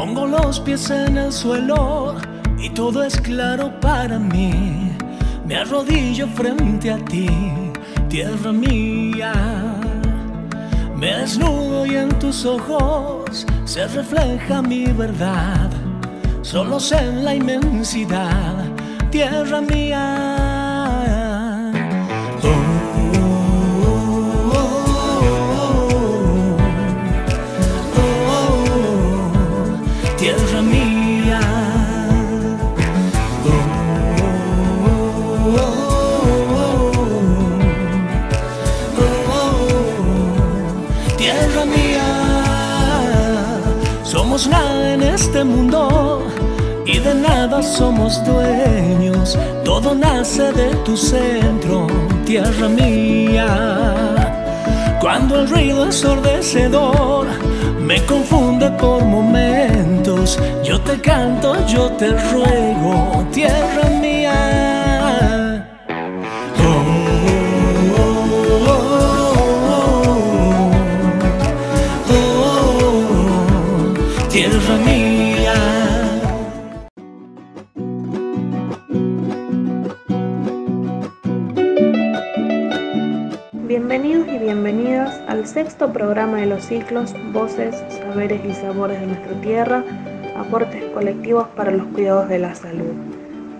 Pongo los pies en el suelo y todo es claro para mí. Me arrodillo frente a ti, tierra mía. Me desnudo y en tus ojos se refleja mi verdad. Solo sé en la inmensidad, tierra mía. Este mundo y de nada somos dueños. Todo nace de tu centro, tierra mía. Cuando el ruido ensordecedor me confunde por momentos, yo te canto, yo te ruego, tierra mía. Programa de los ciclos Voces, Saberes y Sabores de nuestra Tierra, aportes colectivos para los cuidados de la salud.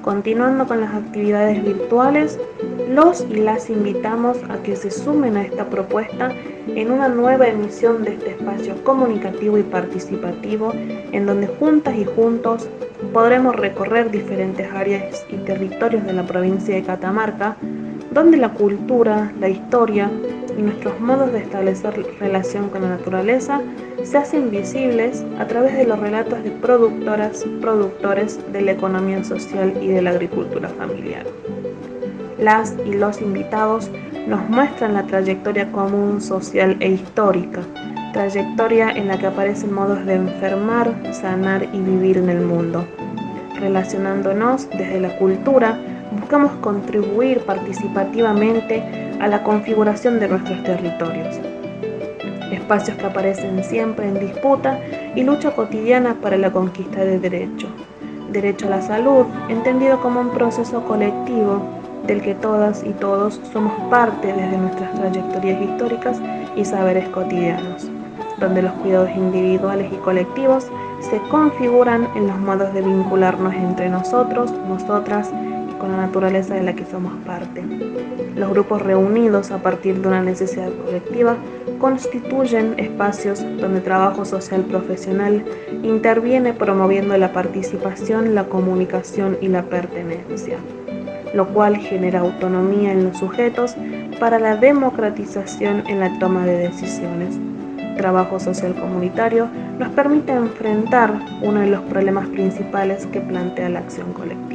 Continuando con las actividades virtuales, los y las invitamos a que se sumen a esta propuesta en una nueva emisión de este espacio comunicativo y participativo en donde juntas y juntos podremos recorrer diferentes áreas y territorios de la provincia de Catamarca, donde la cultura, la historia nuestros modos de establecer relación con la naturaleza se hacen visibles a través de los relatos de productoras, productores de la economía social y de la agricultura familiar. Las y los invitados nos muestran la trayectoria común, social e histórica, trayectoria en la que aparecen modos de enfermar, sanar y vivir en el mundo. Relacionándonos desde la cultura, buscamos contribuir participativamente a la configuración de nuestros territorios espacios que aparecen siempre en disputa y lucha cotidiana para la conquista de derecho. Derecho a la salud, entendido como un proceso colectivo del que todas y todos somos parte desde nuestras trayectorias históricas y saberes cotidianos, donde los cuidados individuales y colectivos se configuran en los modos de vincularnos entre nosotros, nosotras con la naturaleza de la que somos parte. Los grupos reunidos a partir de una necesidad colectiva constituyen espacios donde trabajo social profesional interviene promoviendo la participación, la comunicación y la pertenencia, lo cual genera autonomía en los sujetos para la democratización en la toma de decisiones. Trabajo social comunitario nos permite enfrentar uno de los problemas principales que plantea la acción colectiva.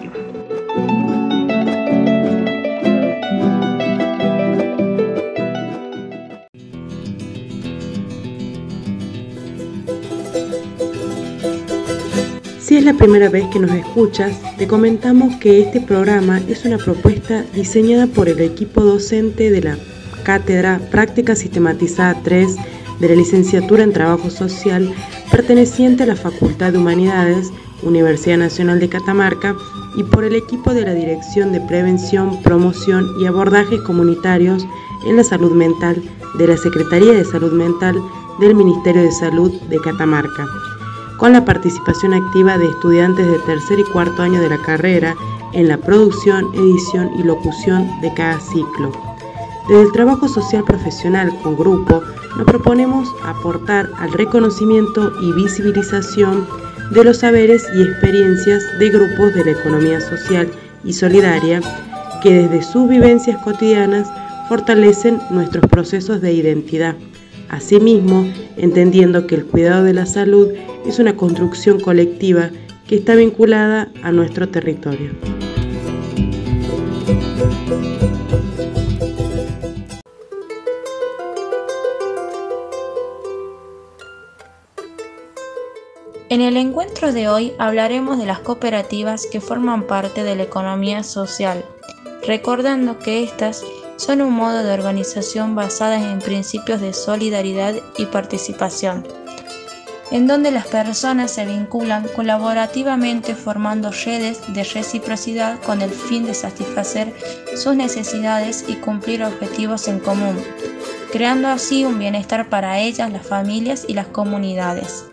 Si es la primera vez que nos escuchas, te comentamos que este programa es una propuesta diseñada por el equipo docente de la Cátedra Práctica Sistematizada 3 de la Licenciatura en Trabajo Social perteneciente a la Facultad de Humanidades, Universidad Nacional de Catamarca y por el equipo de la Dirección de Prevención, Promoción y Abordajes Comunitarios en la Salud Mental de la Secretaría de Salud Mental del Ministerio de Salud de Catamarca con la participación activa de estudiantes de tercer y cuarto año de la carrera en la producción, edición y locución de cada ciclo. Desde el trabajo social profesional con grupo, nos proponemos aportar al reconocimiento y visibilización de los saberes y experiencias de grupos de la economía social y solidaria que desde sus vivencias cotidianas fortalecen nuestros procesos de identidad Asimismo, entendiendo que el cuidado de la salud es una construcción colectiva que está vinculada a nuestro territorio. En el encuentro de hoy hablaremos de las cooperativas que forman parte de la economía social, recordando que estas son un modo de organización basada en principios de solidaridad y participación. en donde las personas se vinculan colaborativamente formando redes de reciprocidad con el fin de satisfacer sus necesidades y cumplir objetivos en común, creando así un bienestar para ellas, las familias y las comunidades.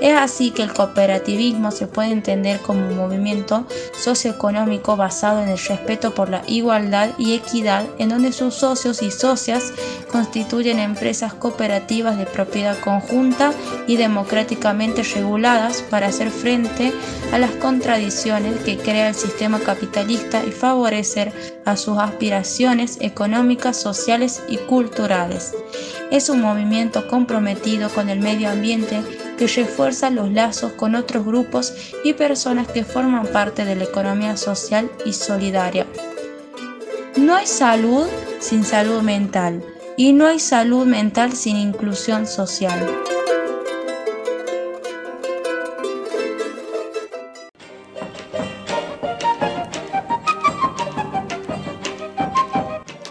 Es así que el cooperativismo se puede entender como un movimiento socioeconómico basado en el respeto por la igualdad y equidad, en donde sus socios y socias constituyen empresas cooperativas de propiedad conjunta y democráticamente reguladas para hacer frente a las contradicciones que crea el sistema capitalista y favorecer a sus aspiraciones económicas, sociales y culturales. Es un movimiento comprometido con el medio ambiente que refuerza los lazos con otros grupos y personas que forman parte de la economía social y solidaria. No hay salud sin salud mental y no hay salud mental sin inclusión social.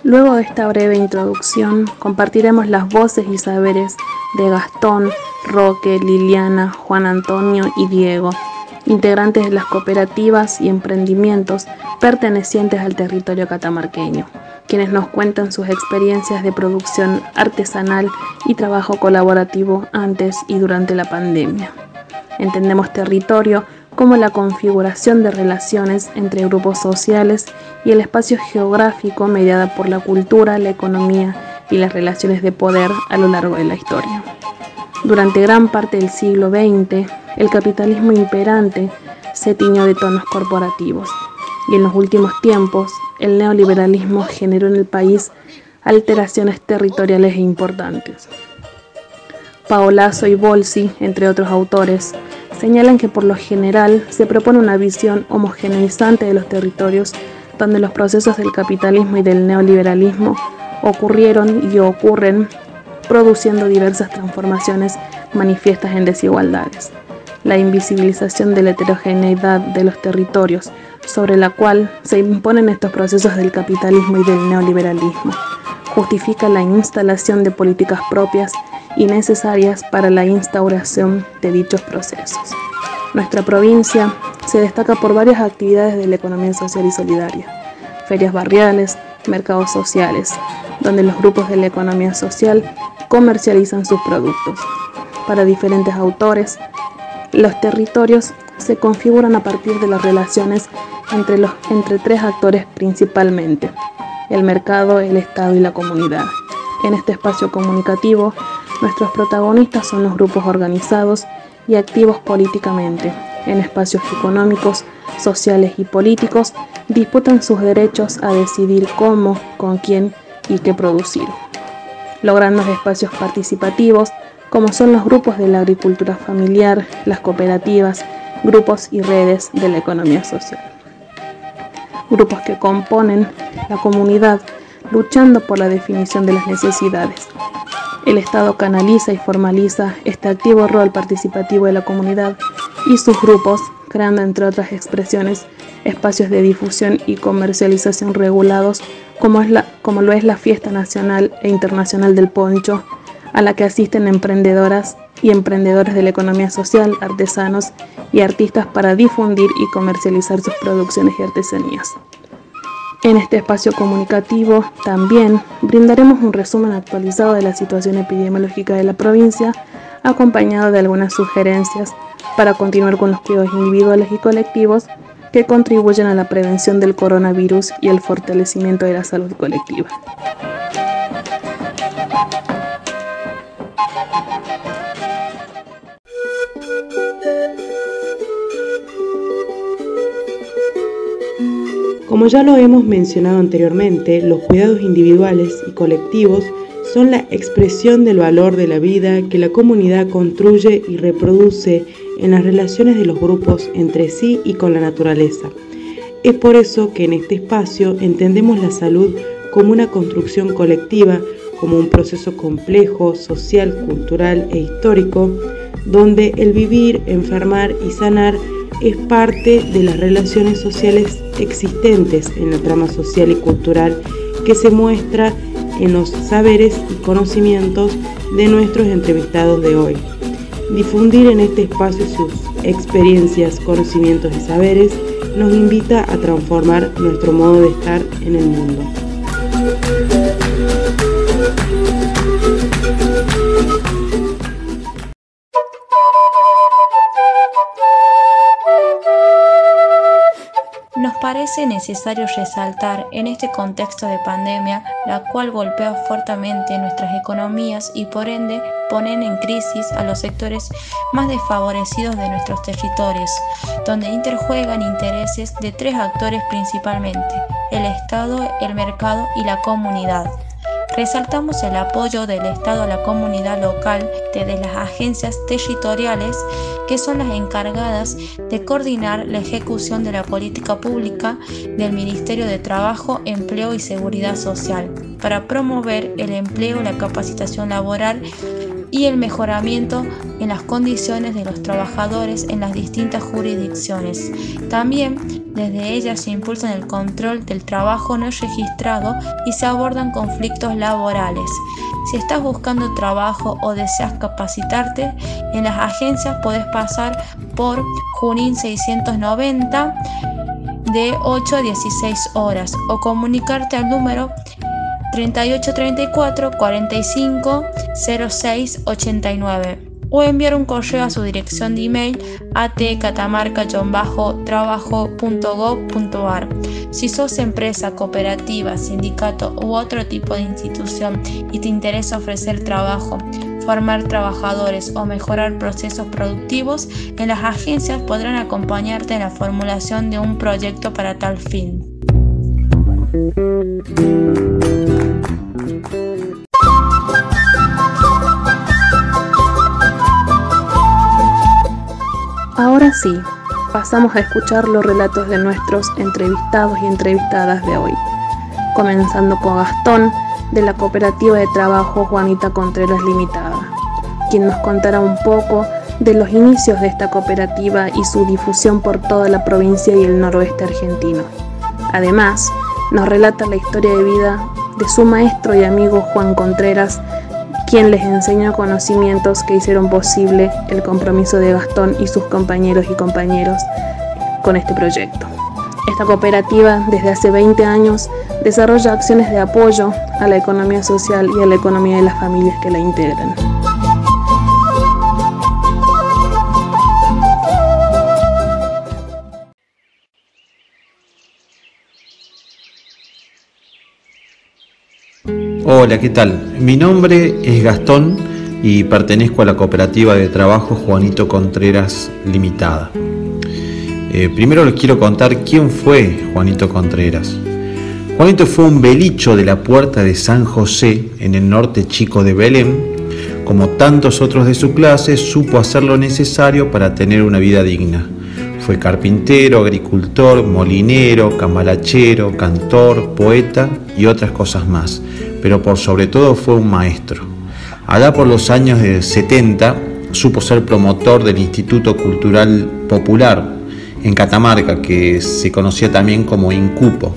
Luego de esta breve introducción, compartiremos las voces y saberes de Gastón, Roque, Liliana, Juan Antonio y Diego, integrantes de las cooperativas y emprendimientos pertenecientes al territorio catamarqueño, quienes nos cuentan sus experiencias de producción artesanal y trabajo colaborativo antes y durante la pandemia. Entendemos territorio como la configuración de relaciones entre grupos sociales y el espacio geográfico mediada por la cultura, la economía y las relaciones de poder a lo largo de la historia. Durante gran parte del siglo XX, el capitalismo imperante se tiñó de tonos corporativos y en los últimos tiempos el neoliberalismo generó en el país alteraciones territoriales e importantes. Paolazo y Bolsi, entre otros autores, señalan que por lo general se propone una visión homogeneizante de los territorios donde los procesos del capitalismo y del neoliberalismo ocurrieron y ocurren produciendo diversas transformaciones manifiestas en desigualdades. La invisibilización de la heterogeneidad de los territorios, sobre la cual se imponen estos procesos del capitalismo y del neoliberalismo, justifica la instalación de políticas propias y necesarias para la instauración de dichos procesos. Nuestra provincia se destaca por varias actividades de la economía social y solidaria, ferias barriales, mercados sociales, donde los grupos de la economía social comercializan sus productos. Para diferentes autores, los territorios se configuran a partir de las relaciones entre, los, entre tres actores principalmente, el mercado, el Estado y la comunidad. En este espacio comunicativo, nuestros protagonistas son los grupos organizados y activos políticamente. En espacios económicos, sociales y políticos, disputan sus derechos a decidir cómo, con quién y qué producir logrando espacios participativos como son los grupos de la agricultura familiar, las cooperativas, grupos y redes de la economía social. Grupos que componen la comunidad luchando por la definición de las necesidades. El Estado canaliza y formaliza este activo rol participativo de la comunidad y sus grupos, creando entre otras expresiones espacios de difusión y comercialización regulados como, es la, como lo es la Fiesta Nacional e Internacional del Poncho, a la que asisten emprendedoras y emprendedores de la economía social, artesanos y artistas para difundir y comercializar sus producciones y artesanías. En este espacio comunicativo también brindaremos un resumen actualizado de la situación epidemiológica de la provincia, acompañado de algunas sugerencias para continuar con los cuidados individuales y colectivos que contribuyen a la prevención del coronavirus y el fortalecimiento de la salud colectiva. Como ya lo hemos mencionado anteriormente, los cuidados individuales y colectivos son la expresión del valor de la vida que la comunidad construye y reproduce en las relaciones de los grupos entre sí y con la naturaleza. Es por eso que en este espacio entendemos la salud como una construcción colectiva, como un proceso complejo, social, cultural e histórico, donde el vivir, enfermar y sanar es parte de las relaciones sociales existentes en la trama social y cultural que se muestra en los saberes y conocimientos de nuestros entrevistados de hoy. Difundir en este espacio sus experiencias, conocimientos y saberes nos invita a transformar nuestro modo de estar en el mundo. Parece necesario resaltar en este contexto de pandemia, la cual golpea fuertemente nuestras economías y por ende ponen en crisis a los sectores más desfavorecidos de nuestros territorios, donde interjuegan intereses de tres actores principalmente, el Estado, el mercado y la comunidad. Resaltamos el apoyo del Estado a la comunidad local desde las agencias territoriales que son las encargadas de coordinar la ejecución de la política pública del Ministerio de Trabajo, Empleo y Seguridad Social para promover el empleo, la capacitación laboral y el mejoramiento en las condiciones de los trabajadores en las distintas jurisdicciones. También desde ellas se impulsa el control del trabajo no registrado y se abordan conflictos laborales. Si estás buscando trabajo o deseas capacitarte, en las agencias puedes pasar por Junín 690 de 8 a 16 horas o comunicarte al número 3834 45 06 89 o enviar un correo a su dirección de email atcatamarca-trabajo.gov.ar. Si sos empresa, cooperativa, sindicato u otro tipo de institución y te interesa ofrecer trabajo, formar trabajadores o mejorar procesos productivos, en las agencias podrán acompañarte en la formulación de un proyecto para tal fin. Ahora sí, pasamos a escuchar los relatos de nuestros entrevistados y entrevistadas de hoy, comenzando con Gastón de la Cooperativa de Trabajo Juanita Contreras Limitada, quien nos contará un poco de los inicios de esta cooperativa y su difusión por toda la provincia y el noroeste argentino. Además, nos relata la historia de vida de su maestro y amigo Juan Contreras, quien les enseñó conocimientos que hicieron posible el compromiso de Gastón y sus compañeros y compañeros con este proyecto. Esta cooperativa desde hace 20 años desarrolla acciones de apoyo a la economía social y a la economía de las familias que la integran. Hola, ¿qué tal? Mi nombre es Gastón y pertenezco a la cooperativa de trabajo Juanito Contreras Limitada. Eh, primero les quiero contar quién fue Juanito Contreras. Juanito fue un belicho de la puerta de San José en el norte chico de Belén. Como tantos otros de su clase, supo hacer lo necesario para tener una vida digna. Fue carpintero, agricultor, molinero, camalachero, cantor, poeta y otras cosas más pero por sobre todo fue un maestro. Allá por los años de 70 supo ser promotor del Instituto Cultural Popular en Catamarca, que se conocía también como INCUPO.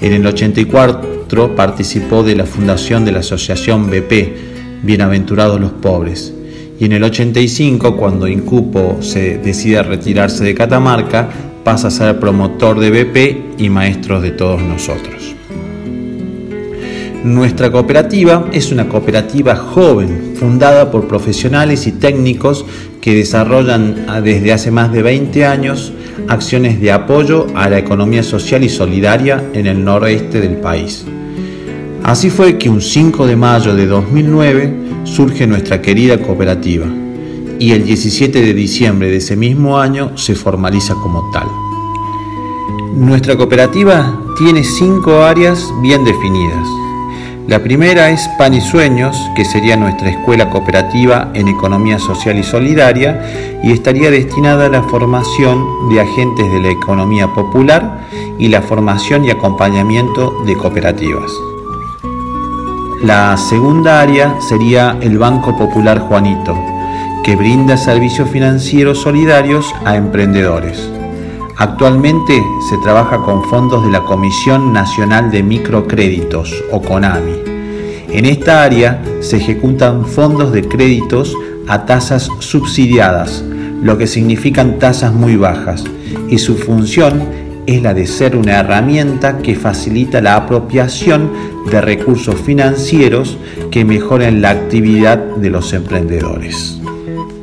En el 84 participó de la fundación de la asociación BP, Bienaventurados los Pobres. Y en el 85, cuando INCUPO se decide retirarse de Catamarca, pasa a ser promotor de BP y maestro de todos nosotros. Nuestra cooperativa es una cooperativa joven, fundada por profesionales y técnicos que desarrollan ah, desde hace más de 20 años acciones de apoyo a la economía social y solidaria en el noroeste del país. Así fue que un 5 de mayo de 2009 surge nuestra querida cooperativa y el 17 de diciembre de ese mismo año se formaliza como tal. Nuestra cooperativa tiene cinco áreas bien definidas la primera es Pan y Sueños, que sería nuestra escuela cooperativa en economía social y solidaria y estaría destinada a la formación de agentes de la economía popular y la formación y acompañamiento de cooperativas. La segunda área sería el Banco Popular Juanito, que brinda servicios financieros solidarios a emprendedores. Actualmente se trabaja con fondos de la Comisión Nacional de Microcréditos, o CONAMI. En esta área se ejecutan fondos de créditos a tasas subsidiadas, lo que significan tasas muy bajas, y su función es la de ser una herramienta que facilita la apropiación de recursos financieros que mejoren la actividad de los emprendedores.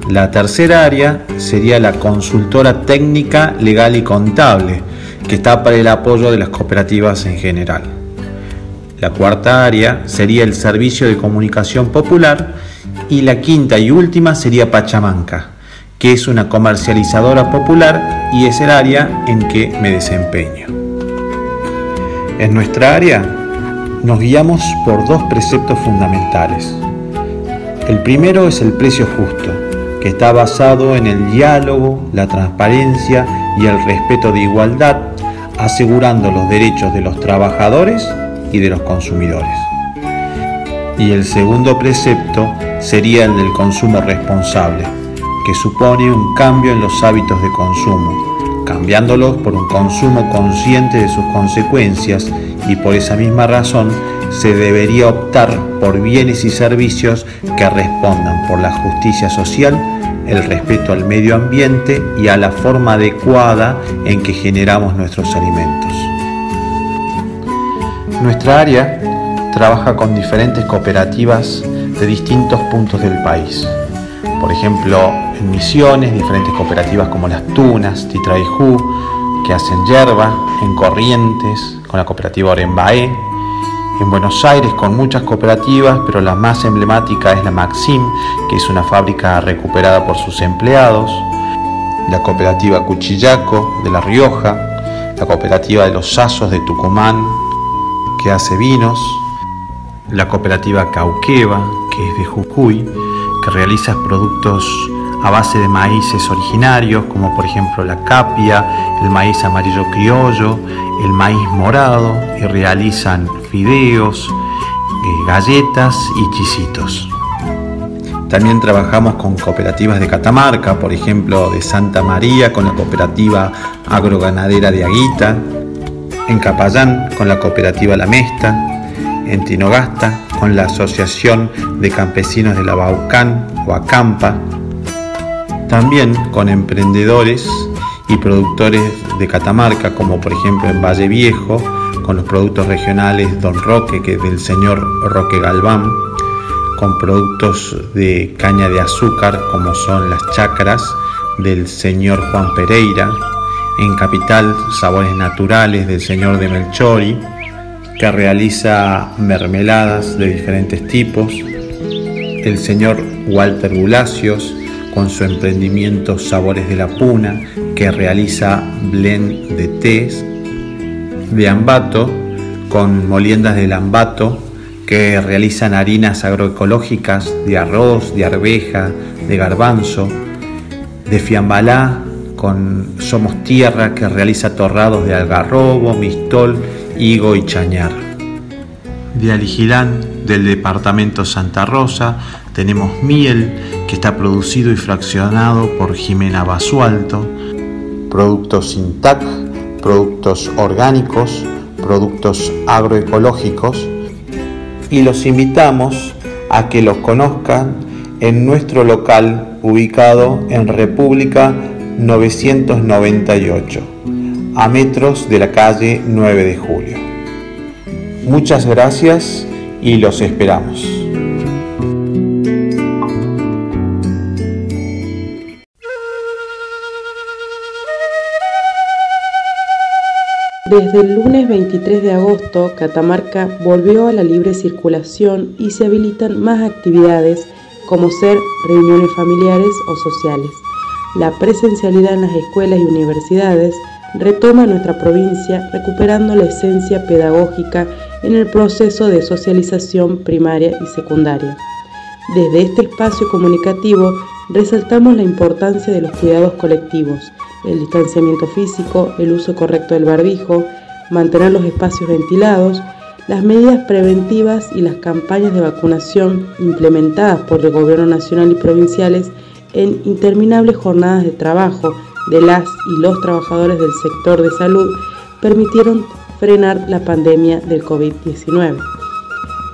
La tercera área sería la consultora técnica, legal y contable, que está para el apoyo de las cooperativas en general. La cuarta área sería el servicio de comunicación popular y la quinta y última sería Pachamanca, que es una comercializadora popular y es el área en que me desempeño. En nuestra área nos guiamos por dos preceptos fundamentales. El primero es el precio justo, que está basado en el diálogo, la transparencia y el respeto de igualdad, asegurando los derechos de los trabajadores y de los consumidores. Y el segundo precepto sería el del consumo responsable, que supone un cambio en los hábitos de consumo, cambiándolos por un consumo consciente de sus consecuencias y por esa misma razón se debería optar por bienes y servicios que respondan por la justicia social, el respeto al medio ambiente y a la forma adecuada en que generamos nuestros alimentos. Nuestra área trabaja con diferentes cooperativas de distintos puntos del país. Por ejemplo, en Misiones, diferentes cooperativas como Las Tunas, Titraijú, que hacen yerba, en Corrientes, con la cooperativa Orembaé, en Buenos Aires con muchas cooperativas, pero la más emblemática es la Maxim, que es una fábrica recuperada por sus empleados, la cooperativa Cuchillaco de La Rioja, la cooperativa de los Sasos de Tucumán, que hace vinos, la cooperativa Cauqueva, que es de Jujuy, que realiza productos a base de maíces originarios, como por ejemplo la capia, el maíz amarillo criollo, el maíz morado, y realizan fideos, eh, galletas y chisitos. También trabajamos con cooperativas de Catamarca, por ejemplo de Santa María con la cooperativa agroganadera de Aguita, en Capayán con la cooperativa La Mesta, en Tinogasta con la Asociación de Campesinos de la Baucán o Acampa, también con emprendedores y productores de Catamarca, como por ejemplo en Valle Viejo, con los productos regionales Don Roque, que es del señor Roque Galván, con productos de caña de azúcar, como son las chacras del señor Juan Pereira, en Capital Sabores Naturales del señor de Melchori, que realiza mermeladas de diferentes tipos, el señor Walter Bulacios con su emprendimiento Sabores de la Puna, que realiza blend de tés, de Ambato, con moliendas del Ambato, que realizan harinas agroecológicas de arroz, de arveja, de garbanzo, de Fiambalá, con Somos Tierra, que realiza torrados de algarrobo, mistol higo y chañar. De Aligilán, del departamento Santa Rosa, tenemos miel que está producido y fraccionado por Jimena Basualto, productos Sintac, productos orgánicos, productos agroecológicos y los invitamos a que los conozcan en nuestro local ubicado en República 998 a metros de la calle 9 de julio. Muchas gracias y los esperamos. Desde el lunes 23 de agosto, Catamarca volvió a la libre circulación y se habilitan más actividades como ser reuniones familiares o sociales. La presencialidad en las escuelas y universidades retoma nuestra provincia recuperando la esencia pedagógica en el proceso de socialización primaria y secundaria. Desde este espacio comunicativo resaltamos la importancia de los cuidados colectivos, el distanciamiento físico, el uso correcto del barbijo, mantener los espacios ventilados, las medidas preventivas y las campañas de vacunación implementadas por el Gobierno Nacional y provinciales en interminables jornadas de trabajo de las y los trabajadores del sector de salud permitieron frenar la pandemia del COVID-19.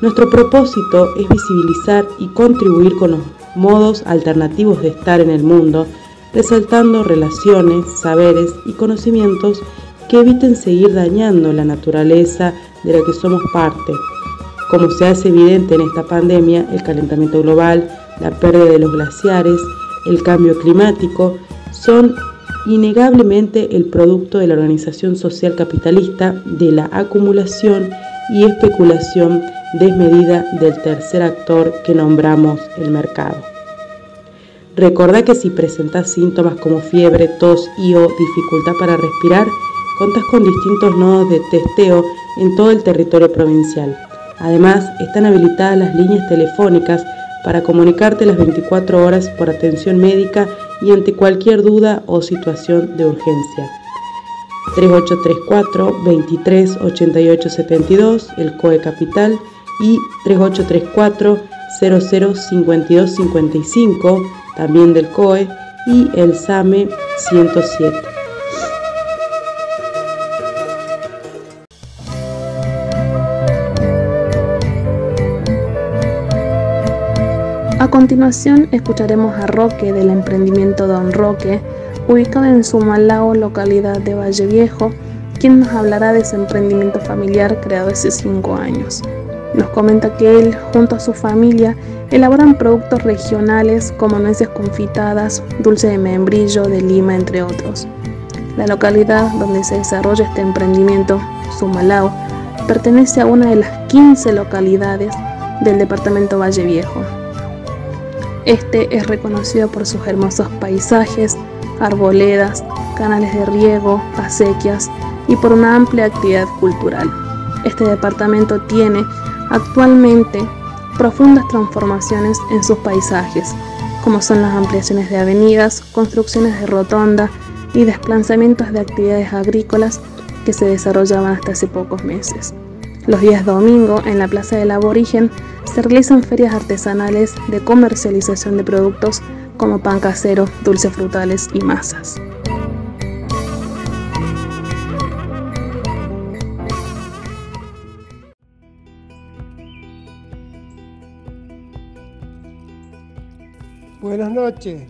Nuestro propósito es visibilizar y contribuir con los modos alternativos de estar en el mundo, resaltando relaciones, saberes y conocimientos que eviten seguir dañando la naturaleza de la que somos parte. Como se hace evidente en esta pandemia, el calentamiento global, la pérdida de los glaciares, el cambio climático, son innegablemente el producto de la organización social capitalista de la acumulación y especulación desmedida del tercer actor que nombramos el mercado. Recordá que si presentas síntomas como fiebre, tos y o dificultad para respirar, contas con distintos nodos de testeo en todo el territorio provincial. Además, están habilitadas las líneas telefónicas para comunicarte las 24 horas por atención médica y ante cualquier duda o situación de urgencia. 3834 23 88 72, el COE Capital, y 3834 00 52 55, también del COE, y el SAME 107. A continuación escucharemos a Roque del emprendimiento Don Roque, ubicado en Sumalao, localidad de Valle Viejo, quien nos hablará de su emprendimiento familiar creado hace 5 años. Nos comenta que él, junto a su familia, elaboran productos regionales como nueces confitadas, dulce de membrillo, de lima, entre otros. La localidad donde se desarrolla este emprendimiento, Sumalao, pertenece a una de las 15 localidades del departamento Valle Viejo. Este es reconocido por sus hermosos paisajes, arboledas, canales de riego, acequias y por una amplia actividad cultural. Este departamento tiene actualmente profundas transformaciones en sus paisajes, como son las ampliaciones de avenidas, construcciones de rotonda y desplazamientos de actividades agrícolas que se desarrollaban hasta hace pocos meses. Los días domingo, en la Plaza del Aborigen, se realizan ferias artesanales de comercialización de productos como pan casero, dulces frutales y masas. Buenas noches.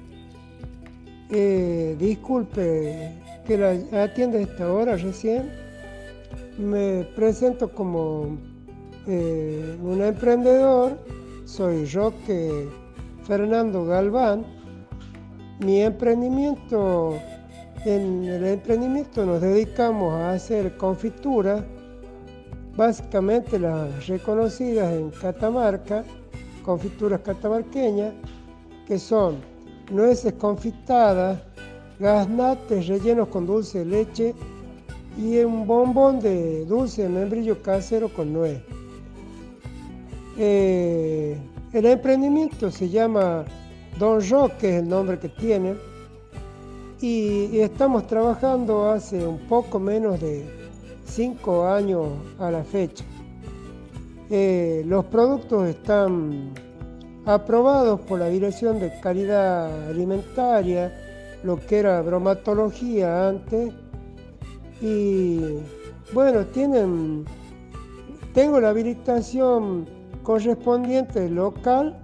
Eh, disculpe que la atienda a esta hora recién. Me presento como eh, un emprendedor. Soy Roque Fernando Galván. Mi emprendimiento, en el emprendimiento nos dedicamos a hacer confituras, básicamente las reconocidas en Catamarca, confituras catamarqueñas que son nueces confitadas, gaznates rellenos con dulce de leche y un bombón de dulce de membrillo casero con nuez. Eh, el emprendimiento se llama Don Roque, que es el nombre que tiene, y, estamos trabajando hace un poco menos de cinco años a la fecha. Eh, los productos están aprobados por la Dirección de Calidad Alimentaria, lo que era bromatología antes. Y bueno, tienen, tengo la habilitación correspondiente local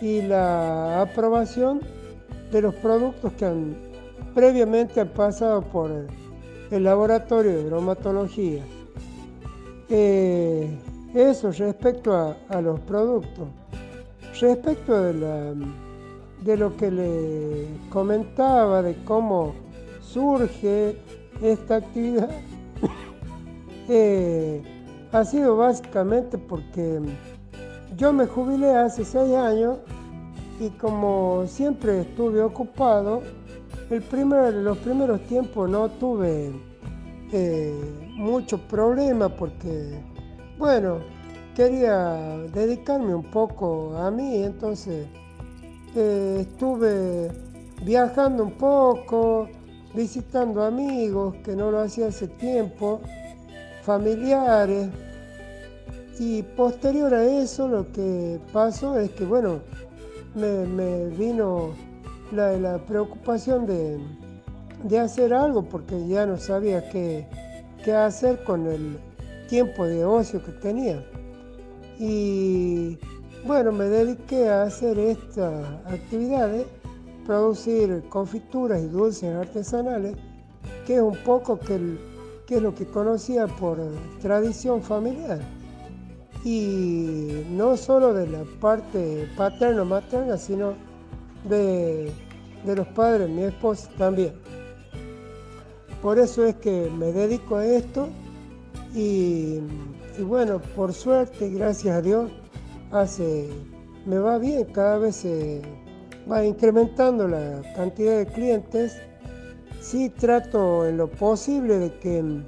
y la aprobación de los productos que han previamente han pasado por el, laboratorio de bromatología. Eh, eso respecto a los productos. Respecto de, lo que le comentaba, de cómo surge esta actividad, eh, ha sido básicamente porque yo me jubilé hace seis años y como siempre estuve ocupado, el los primeros tiempos no tuve eh, mucho problema porque, bueno, quería dedicarme un poco a mí, entonces eh, estuve viajando un poco, visitando amigos que no lo hacía hace tiempo, familiares, y posterior a eso lo que pasó es que, bueno, me, vino la, preocupación de, hacer algo porque ya no sabía qué hacer con el tiempo de ocio que tenía. Y bueno, me dediqué a hacer estas actividades, producir confituras y dulces artesanales, que es un poco que, que es lo que conocía por tradición familiar. Y no solo de la parte paterno-materna, sino de, de los padres, mi esposa también. Por eso es que me dedico a esto y, bueno, por suerte, gracias a Dios, hace, me va bien, cada vez se va incrementando la cantidad de clientes. Sí trato en lo posible de que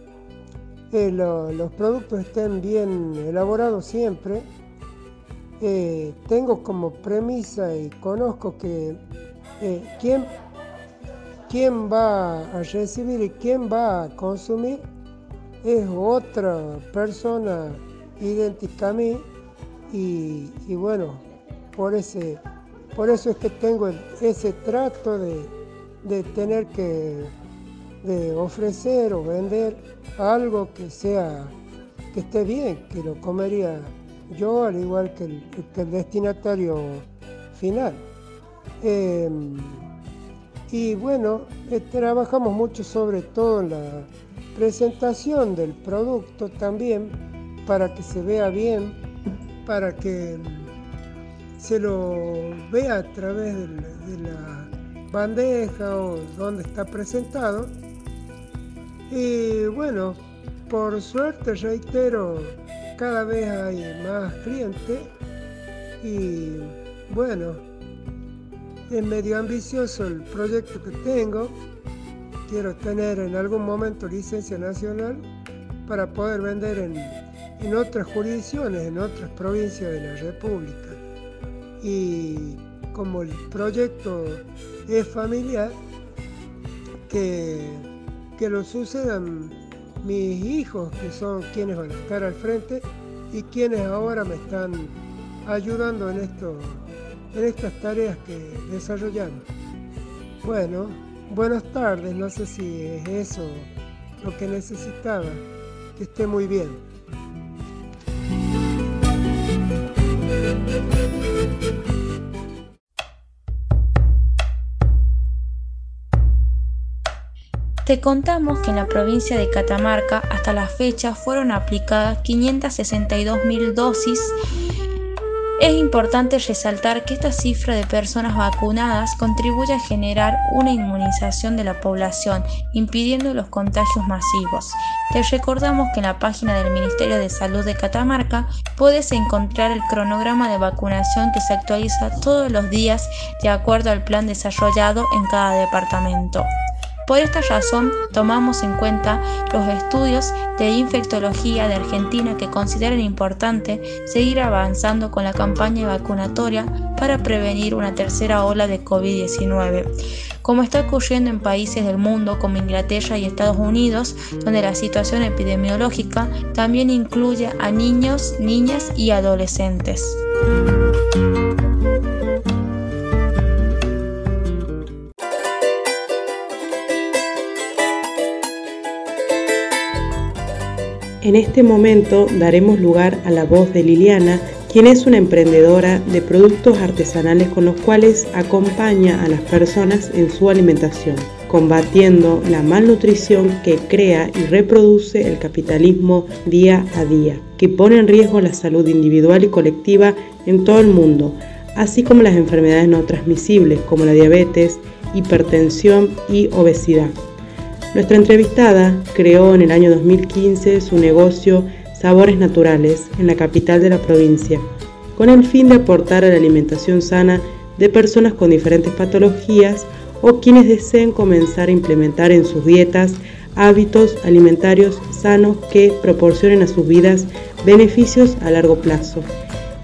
eh, los productos estén bien elaborados siempre. Eh, tengo como premisa y conozco que eh, quién, quién va a recibir y quién va a consumir es otra persona idéntica a mí y, bueno, por, ese, por eso es que tengo ese trato de, tener que de ofrecer o vender algo que sea que esté bien, que lo comería yo al igual que el, destinatario final. Em, y bueno, eh, trabajamos mucho sobre todo la presentación del producto también para que se vea bien, para que se lo vea a través de la, bandeja o donde está presentado. Y bueno, por suerte, reitero, cada vez hay más clientes y bueno, es medio ambicioso el proyecto que tengo quiero tener en algún momento licencia nacional para poder vender en, otras jurisdicciones, en otras provincias de la República. Y como el proyecto es familiar, que, que lo sucedan mis hijos, que son quienes van a estar al frente y quienes ahora me están ayudando en, esto, en estas tareas que desarrollamos. Bueno, Buenas tardes, no sé si es eso lo que necesitaba. Que esté muy bien. Te contamos que en la provincia de Catamarca hasta la fecha fueron aplicadas 562.000 dosis es importante resaltar que esta cifra de personas vacunadas contribuye a generar una inmunización de la población, impidiendo los contagios masivos. Te recordamos que en la página del Ministerio de Salud de Catamarca puedes encontrar el cronograma de vacunación que se actualiza todos los días de acuerdo al plan desarrollado en cada departamento. Por esta razón, tomamos en cuenta los estudios de infectología de Argentina que consideran importante seguir avanzando con la campaña vacunatoria para prevenir una tercera ola de COVID-19, como está ocurriendo en países del mundo como Inglaterra y Estados Unidos, donde la situación epidemiológica también incluye a niños, niñas y adolescentes. En este momento daremos lugar a la voz de Liliana, quien es una emprendedora de productos artesanales con los cuales acompaña a las personas en su alimentación, combatiendo la malnutrición que crea y reproduce el capitalismo día a día, que pone en riesgo la salud individual y colectiva en todo el mundo, así como las enfermedades no transmisibles como la diabetes, hipertensión y obesidad. Nuestra entrevistada creó en el año 2015 su negocio Sabores Naturales en la capital de la provincia, con el fin de aportar a la alimentación sana de personas con diferentes patologías o quienes deseen comenzar a implementar en sus dietas hábitos alimentarios sanos que proporcionen a sus vidas beneficios a largo plazo.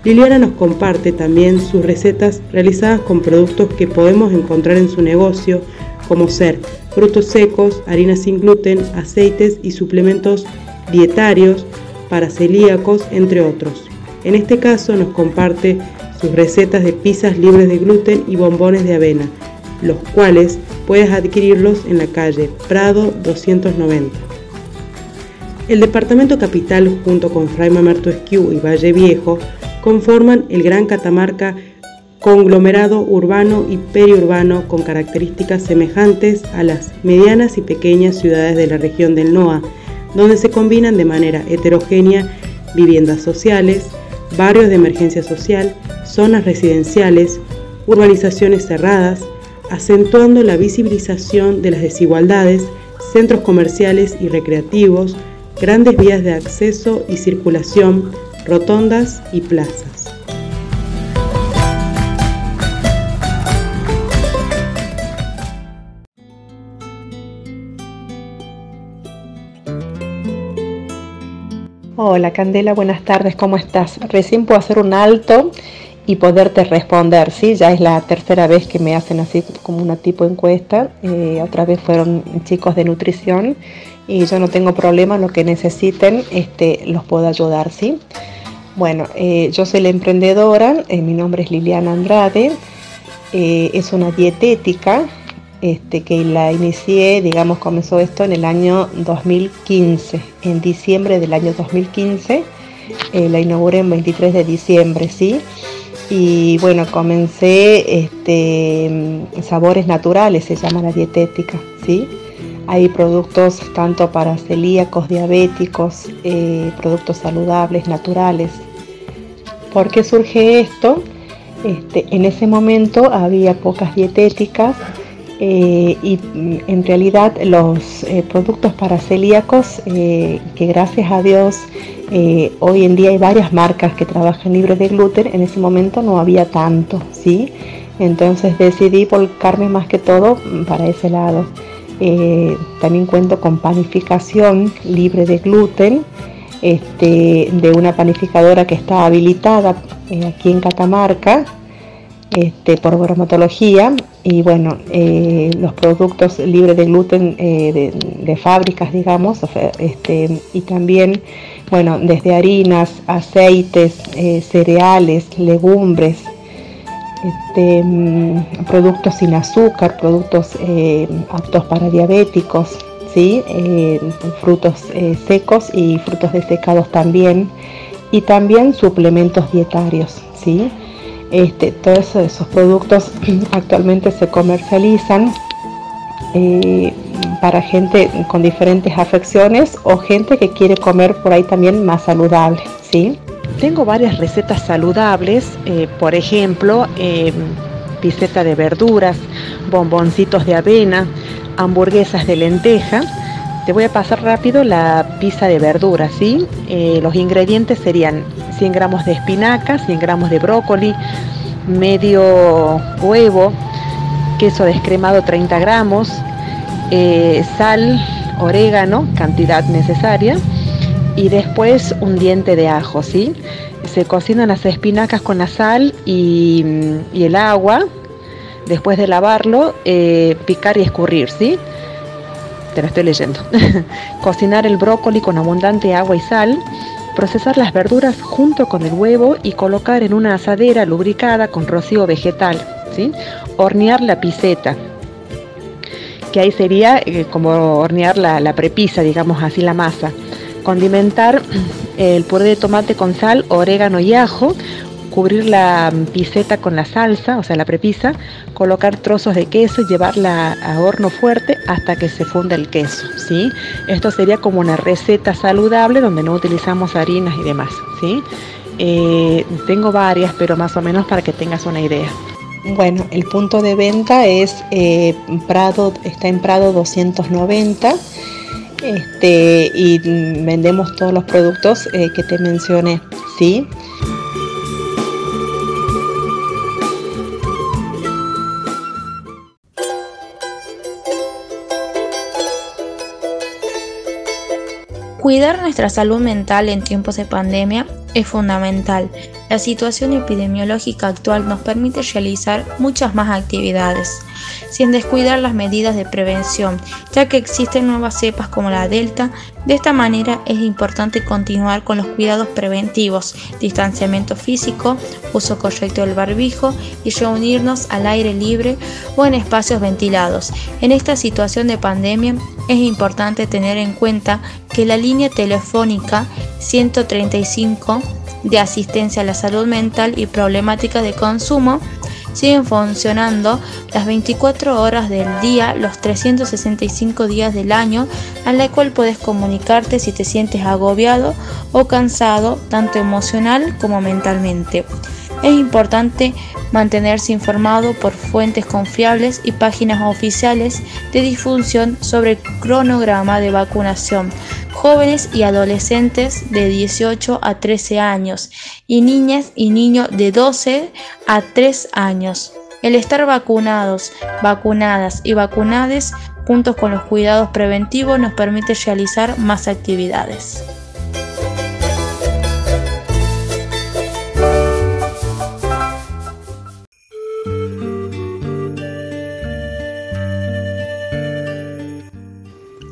Liliana nos comparte también sus recetas realizadas con productos que podemos encontrar en su negocio, como ser frutos secos, harinas sin gluten, aceites y suplementos dietarios para celíacos, entre otros. En este caso nos comparte sus recetas de pizzas libres de gluten y bombones de avena, los cuales puedes adquirirlos en la calle Prado 290. El departamento capital junto con Fray Mamerto y Valle Viejo conforman el Gran Catamarca conglomerado urbano y periurbano con características semejantes a las medianas y pequeñas ciudades de la región del NOA, donde se combinan de manera heterogénea viviendas sociales, barrios de emergencia social, zonas residenciales, urbanizaciones cerradas, acentuando la visibilización de las desigualdades, centros comerciales y recreativos, grandes vías de acceso y circulación, rotondas y plazas. Hola Candela, buenas tardes, ¿cómo estás? Recién puedo hacer un alto y poderte responder, ¿sí? Ya es la tercera vez que me hacen así como una tipo encuesta, eh, otra vez fueron chicos de nutrición y yo no tengo problema, lo que necesiten este, los puedo ayudar, ¿sí? Bueno, eh, yo soy la emprendedora, eh, mi nombre es Liliana Andrade, es una dietética, este, que la inicié, digamos, comenzó esto en el año 2015, en diciembre del año 2015, eh, la inauguré en 23 de diciembre, ¿sí? Y bueno, comencé este, sabores naturales, se llama la dietética, ¿sí? Hay productos tanto para celíacos, diabéticos, eh, productos saludables, naturales. ¿Por qué surge esto? Este, en ese momento había pocas dietéticas eh, y mm, en realidad los eh, productos para celíacos, eh, que gracias a Dios hoy en día hay varias marcas que trabajan libres de gluten, en ese momento no había tanto, ¿sí? Entonces decidí volcarme más que todo mm, para ese lado. también cuento con panificación libre de gluten, este, de una panificadora que está habilitada aquí en Catamarca, este, por bromatología y bueno, eh, los productos libres de gluten eh, de, fábricas, digamos, este, y también, bueno, desde harinas, aceites, eh, cereales, legumbres, este, mm, productos sin azúcar, productos aptos para diabéticos, ¿sí? frutos secos y frutos desecados también, y también suplementos dietarios, ¿sí? Este, todos esos productos actualmente se comercializan eh, para gente con diferentes afecciones o gente que quiere comer por ahí también más saludable. ¿sí? Tengo varias recetas saludables, eh, por ejemplo, eh, piseta de verduras, bomboncitos de avena, hamburguesas de lenteja. Te voy a pasar rápido la pizza de verduras, ¿sí? los ingredientes serían 100 gramos de espinaca, 100 gramos de brócoli, medio huevo, queso descremado 30 gramos, eh, sal, orégano, cantidad necesaria, y después un diente de ajo, ¿sí? Se cocinan las espinacas con la sal y, el agua. Después de lavarlo, eh, picar y escurrir, ¿sí? Te lo estoy leyendo. Cocinar el brócoli con abundante agua y sal Procesar las verduras junto con el huevo y colocar en una asadera lubricada con rocío vegetal. Hornear la piseta, que ahí sería eh, como hornear la, la prepisa, digamos así, la masa. Condimentar el puré de tomate con sal, orégano y ajo, cubrir la piseta con la salsa, o sea, la prepisa, colocar trozos de queso y llevarla a horno fuerte hasta que se funda el queso, ¿sí? Esto sería como una receta saludable donde no utilizamos harinas y demás, ¿sí? Eh, tengo varias, pero más o menos para que tengas una idea. Bueno, el punto de venta es eh, Prado, está en Prado 290 este, y vendemos todos los productos eh, que te mencioné, ¿sí? Cuidar nuestra salud mental en tiempos de pandemia es fundamental. La situación epidemiológica actual nos permite realizar muchas más actividades sin descuidar las medidas de prevención, ya que existen nuevas cepas como la Delta. De esta manera es importante continuar con los cuidados preventivos, distanciamiento físico, uso correcto del barbijo y reunirnos al aire libre o en espacios ventilados. En esta situación de pandemia es importante tener en cuenta que la línea telefónica 135 de asistencia a la salud mental y problemáticas de consumo siguen funcionando las 24 horas del día, los 365 días del año, a la cual puedes comunicarte si te sientes agobiado o cansado, tanto emocional como mentalmente. Es importante mantenerse informado por fuentes confiables y páginas oficiales de difusión sobre el cronograma de vacunación, jóvenes y adolescentes de 18 a 13 años y niñas y niños de 12 a 3 años. El estar vacunados, vacunadas y vacunades juntos con los cuidados preventivos nos permite realizar más actividades.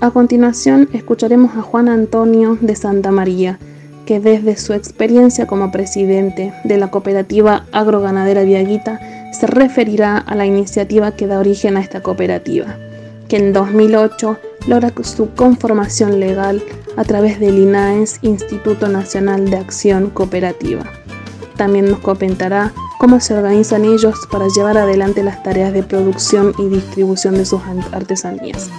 A continuación escucharemos a Juan Antonio de Santa María, que desde su experiencia como presidente de la cooperativa agroganadera Viaguita se referirá a la iniciativa que da origen a esta cooperativa, que en 2008 logra su conformación legal a través del INAES, Instituto Nacional de Acción Cooperativa. También nos comentará cómo se organizan ellos para llevar adelante las tareas de producción y distribución de sus artesanías.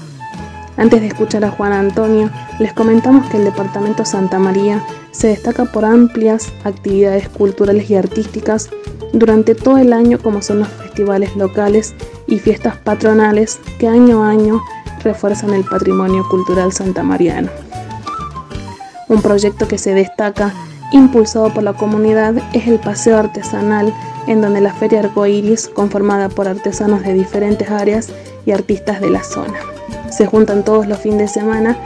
Antes de escuchar a Juan Antonio, les comentamos que el Departamento Santa María se destaca por amplias actividades culturales y artísticas durante todo el año como son los festivales locales y fiestas patronales que año a año refuerzan el patrimonio cultural santamariano. Un proyecto que se destaca, impulsado por la comunidad, es el Paseo Artesanal, en donde la Feria Arcoiris, conformada por artesanos de diferentes áreas y artistas de la zona se juntan todos los fines de semana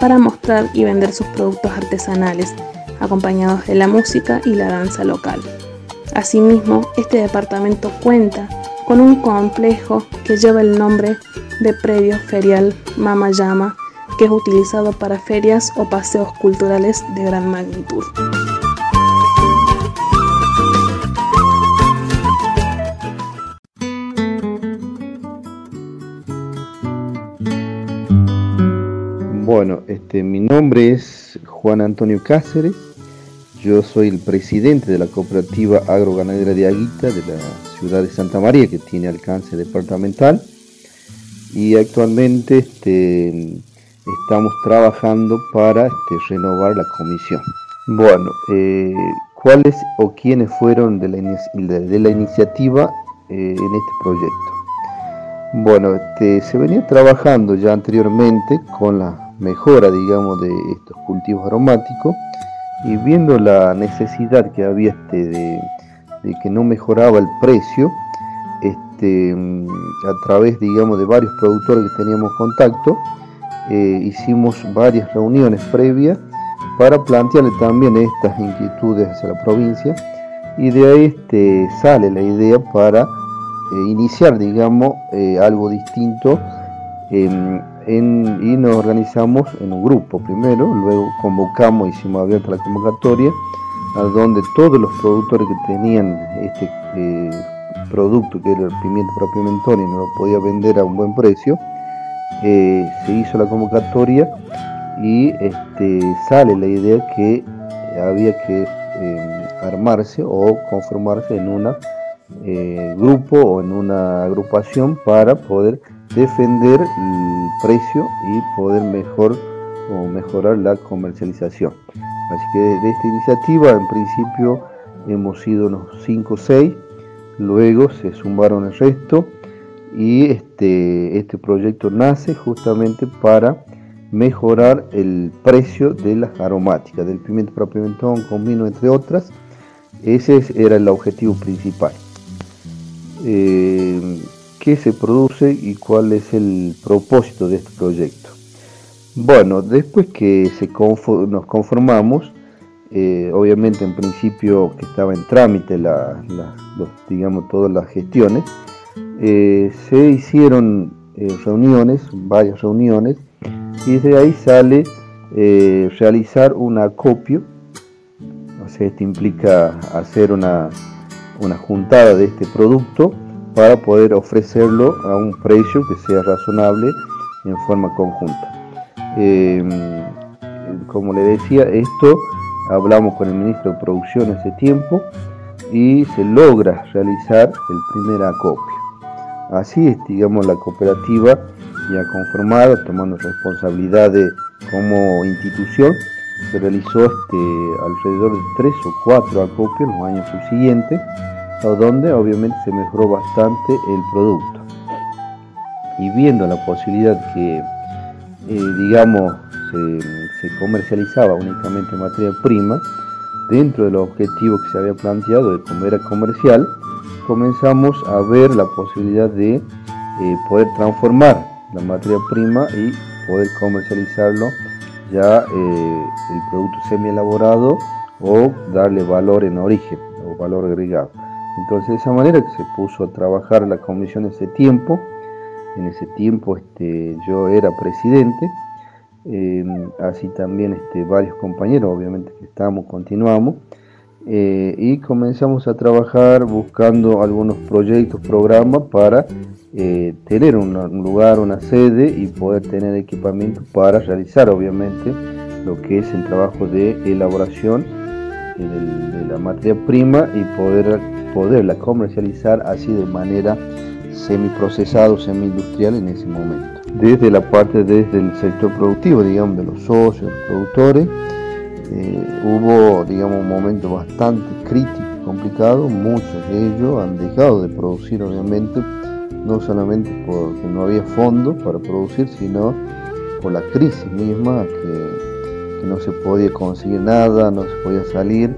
para mostrar y vender sus productos artesanales, acompañados de la música y la danza local. Asimismo, este departamento cuenta con un complejo que lleva el nombre de Predio Ferial Mama Llama, que es utilizado para ferias o paseos culturales de gran magnitud. Bueno, este, mi nombre es Juan Antonio Cáceres, yo soy el presidente de la cooperativa agroganadera de Aguita de la ciudad de Santa María, que tiene alcance departamental, y actualmente este, estamos trabajando para este, renovar la comisión. Bueno, eh, ¿cuáles o quiénes fueron de la, de la iniciativa eh, en este proyecto? Bueno, este, se venía trabajando ya anteriormente con la mejora, digamos, de estos cultivos aromáticos y viendo la necesidad que había este de, que no mejoraba el precio, este, a través, digamos, de varios productores que teníamos contacto, eh, hicimos varias reuniones previas para plantearle también estas inquietudes hacia la provincia y de ahí este, sale la idea para eh, iniciar, digamos, eh, algo distinto y nos organizamos en un grupo primero, luego convocamos, hicimos abierta la convocatoria, a donde todos los productores que tenían este eh, producto, que era el pimiento para pimentón y no lo podía vender a un buen precio, eh, se hizo la convocatoria y este, sale la idea que había que eh, armarse o conformarse en un grupo o en una agrupación para poder defender el precio y poder mejor o mejorar la comercialización. Así que de esta iniciativa en principio hemos sido unos 5 o 6, luego se sumaron el resto y este, este proyecto nace justamente para mejorar el precio de las aromáticas, del pimiento para pimentón con vino entre otras. Ese era el objetivo principal. Eh, qué se produce y cuál es el propósito de este proyecto. Bueno, después que se nos conformamos, eh, obviamente en principio que estaba en trámite la, digamos todas las gestiones, eh, se hicieron eh, reuniones, varias reuniones, y de ahí sale realizar un acopio, o sea, esto implica hacer una, una juntada de este producto, para poder ofrecerlo a un precio que sea razonable en forma conjunta. Em, como le decía, esto hablamos con el ministro de Producción ese tiempo y se logra realizar el primer acopio. Así es, digamos, la cooperativa ya conformada, tomando responsabilidades como institución, se realizó este, alrededor de tres o cuatro acopios en los años subsiguientes, donde obviamente se mejoró bastante el producto. Y viendo la posibilidad que, eh, digamos, se, comercializaba únicamente materia prima, dentro de los objetivos que se había planteado de cómo era comercial, comenzamos a ver la posibilidad de eh, poder transformar la materia prima y poder comercializarlo ya eh, el producto semi elaborado o darle valor en origen o valor agregado. Entonces de esa manera que se puso a trabajar la comisión ese tiempo, en ese tiempo este, yo era presidente, em, así también este, varios compañeros obviamente que estamos, continuamos, eh, y comenzamos a trabajar buscando algunos proyectos, programas para eh, tener un, lugar, una sede y poder tener equipamiento para realizar obviamente lo que es el trabajo de elaboración de, la materia prima y poder poderla comercializar así de manera semiprocesada o semi-industrial en ese momento. Desde la parte, desde el sector productivo, digamos, de los socios, los productores, eh, hubo, digamos, un momento bastante crítico complicado, muchos de ellos han dejado de producir, obviamente, no solamente porque no había fondos para producir, sino por la crisis misma, que, no se podía conseguir nada, no se podía salir.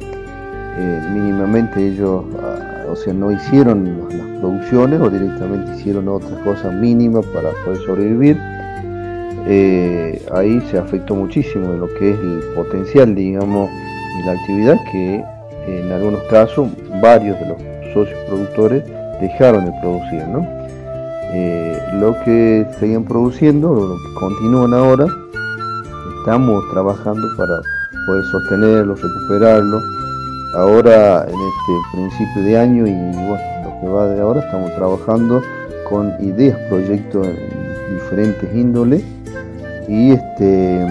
Eh, mínimamente ellos, ah, o sea, no hicieron las producciones o directamente hicieron otras cosas mínimas para poder sobrevivir. Eh, ahí se afectó muchísimo lo que es el potencial, digamos, y la actividad que en algunos casos varios de los socios productores dejaron de producir, ¿no? Eh, lo que seguían produciendo, lo que continúan ahora, estamos trabajando para poder sostenerlo, recuperarlo. Ahora, en este principio de año y bueno, lo que va de ahora, estamos trabajando con ideas, proyectos en diferentes índoles y este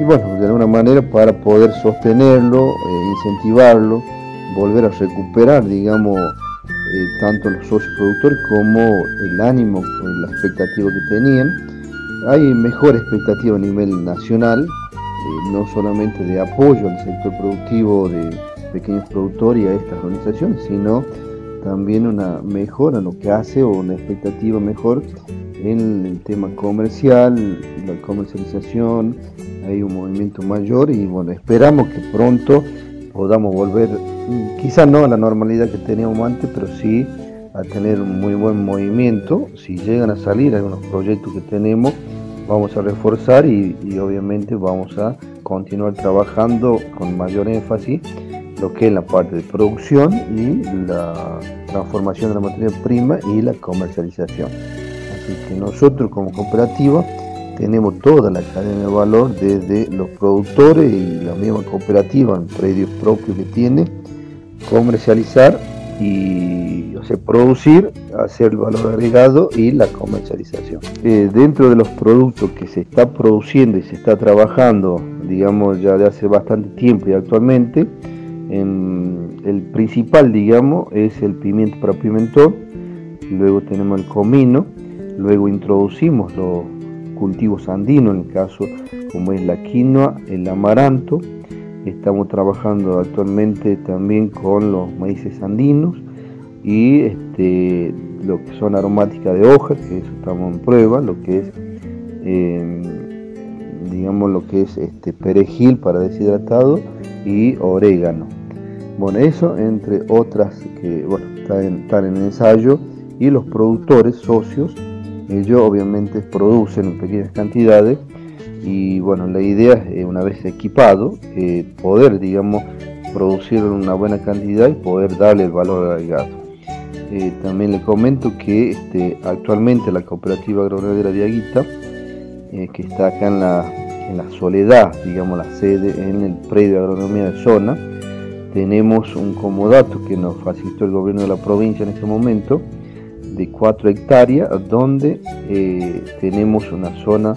y bueno, de alguna manera para poder sostenerlo, eh, incentivarlo, volver a recuperar, digamos, eh, tanto los socios productores como el ánimo, la expectativa que tenían. Hay mejor expectativa a nivel nacional, eh, no solamente de apoyo al sector productivo de pequeños productores y a estas organizaciones, sino también una mejora en lo que hace o una expectativa mejor en el tema comercial, la comercialización, hay un movimiento mayor y bueno, esperamos que pronto podamos volver, quizás no a la normalidad que teníamos antes, pero sí a tener un muy buen movimiento. Si llegan a salir algunos proyectos que tenemos, vamos a reforzar y, obviamente vamos a continuar trabajando con mayor énfasis lo que es la parte de producción y la transformación de la materia prima y la comercialización. Así que nosotros como cooperativa tenemos toda la cadena de valor desde los productores y la misma cooperativa en predios propios que tiene, comercializar y o producir, hacer el valor agregado y la comercialización. Eh, dentro de los productos que se está produciendo y se está trabajando, digamos, ya de hace bastante tiempo y actualmente, el principal, digamos, es el pimiento para pimentón, luego tenemos el comino, luego introducimos los cultivos andinos, en el caso como es la quinoa, el amaranto. Estamos trabajando actualmente también con los maíces andinos y este, lo que son aromáticas de hoja, que eso estamos en prueba, lo que es, em, digamos, lo que es este perejil para deshidratado y orégano. Bueno, eso entre otras que bueno, están en ensayo y los productores socios ellos obviamente producen en pequeñas cantidades y bueno, la idea es eh, una vez equipado eh, poder, digamos, producir una buena cantidad y poder darle el valor agregado. Eh, también le comento que este, actualmente la cooperativa agroganadera de Aguita, que está acá en la, en la Soledad, digamos la sede en el predio de agronomía de zona, tenemos un comodato que nos facilitó el gobierno de la provincia en este momento, de 4 hectáreas donde eh, tenemos una zona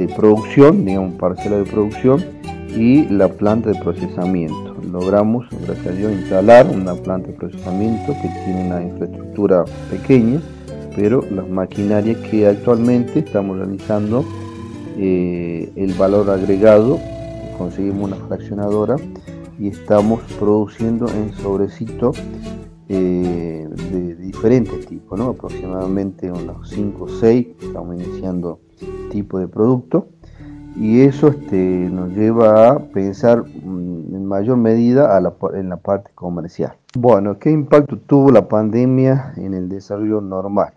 de producción, digamos parcela de producción y la planta de procesamiento. Logramos, gracias a Dios, instalar una planta de procesamiento que tiene una infraestructura pequeña, pero las maquinarias que actualmente estamos realizando eh, el valor agregado, conseguimos una fraccionadora y estamos produciendo en sobrecito eh, de, diferentes tipos, ¿no? aproximadamente unos 5 o 6, estamos iniciando tipo de producto y eso este, nos lleva a pensar mm, en mayor medida a la, en la parte comercial. Bueno, ¿qué impacto tuvo la pandemia en el desarrollo normal?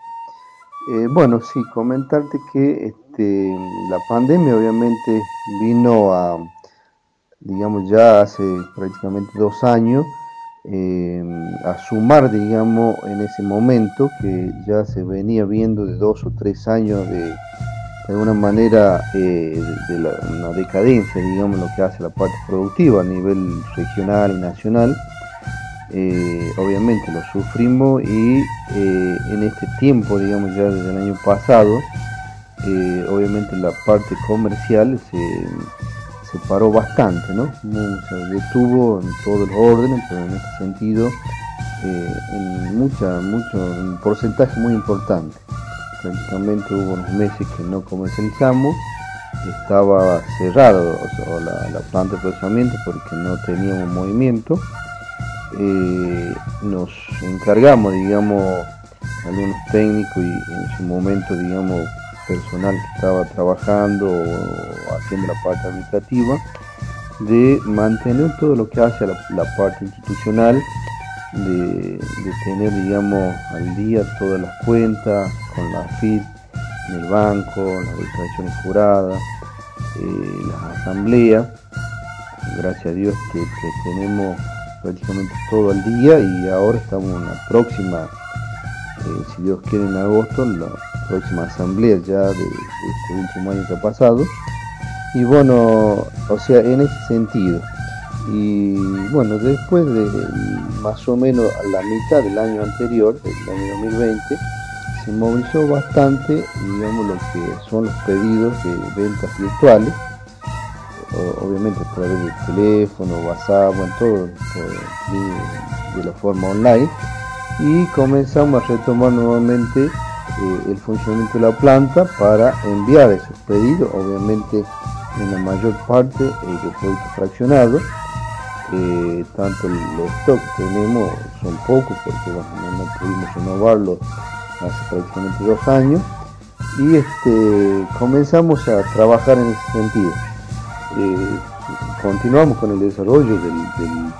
Eh, bueno, sí, comentarte que este, la pandemia obviamente vino a, digamos, ya hace prácticamente dos años, eh, a sumar, digamos, en ese momento que ya se venía viendo de dos o tres años de de alguna manera eh, de una decadencia, digamos, lo que hace la parte productiva a nivel regional y nacional. Eh, obviamente lo sufrimos y eh, en este tiempo, digamos ya desde el año pasado, obviamente la parte comercial se, se, paró bastante, ¿no? Se detuvo en todos los órdenes, pero en este sentido en mucha, mucho, un porcentaje muy importante prácticamente hubo unos meses que no comercializamos, estaba cerrado la, planta de procesamiento porque no teníamos movimiento. Eh, nos encargamos, digamos, algunos técnicos y en su momento, digamos, personal que estaba trabajando o haciendo la parte administrativa, de mantener todo lo que hace la, la parte institucional, de, de, tener, digamos, al día todas las cuentas, con la FIT en el banco, las declaraciones juradas, eh, las asambleas. Gracias a Dios que, tenemos prácticamente todo el día y ahora estamos en la próxima, eh, si Dios quiere en agosto, la próxima asamblea ya de, este último año que ha pasado. Y bueno, o sea, en ese sentido. Y bueno, después de más o menos la mitad del año anterior, del año 2020, se movilizó bastante, digamos, lo que son los pedidos de ventas virtuales, obviamente a través del teléfono, WhatsApp, bueno, todo, de, la forma online, y comenzamos a retomar nuevamente eh, el funcionamiento de la planta para enviar esos pedidos, obviamente en la mayor parte eh, de productos fraccionados. Tanto los stock que tenemos son pocos porque no, pudimos renovarlos hace prácticamente dos años y este, comenzamos a trabajar en ese sentido. Eh, continuamos con el desarrollo del,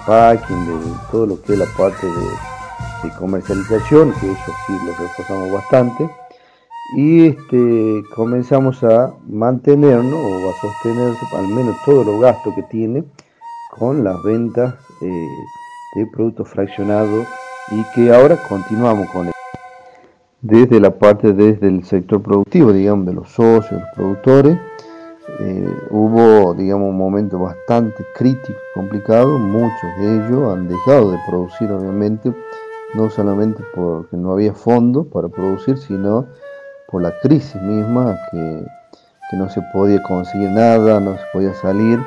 packing, de todo lo que es la parte de, comercialización, que eso sí lo reforzamos bastante, y este, comenzamos a mantenernos o a sostenerse al menos todos los gastos que tiene con las ventas eh, de productos fraccionados y que ahora continuamos con él desde la parte desde el sector productivo, digamos, de los socios, los productores. Eh, hubo, digamos, un momento bastante crítico, complicado. Muchos de ellos han dejado de producir, obviamente, no solamente porque no había fondos para producir, sino por la crisis misma, que, que no se podía conseguir nada, no se podía salir.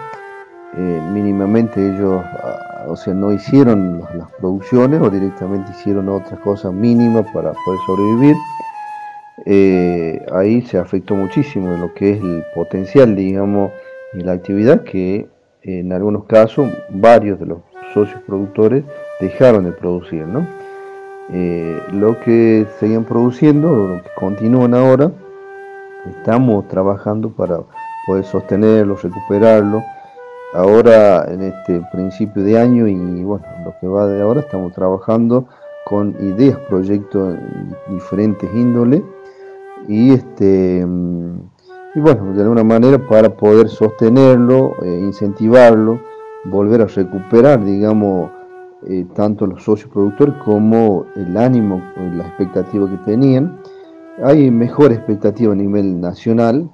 Eh, mínimamente ellos, ah, o sea, no hicieron las producciones o directamente hicieron otras cosas mínimas para poder sobrevivir. Eh, ahí se afectó muchísimo lo que es el potencial, digamos, y la actividad que en algunos casos varios de los socios productores dejaron de producir, ¿no? Eh, lo que seguían produciendo, lo que continúan ahora, estamos trabajando para poder sostenerlo, recuperarlo, ahora en este principio de año y bueno, lo que va de ahora estamos trabajando con ideas, proyectos diferentes índole y este y bueno, de alguna manera para poder sostenerlo, eh, incentivarlo, volver a recuperar, digamos, eh, tanto los socios productores como el ánimo, la expectativa que tenían. Hay mejor expectativa a nivel nacional,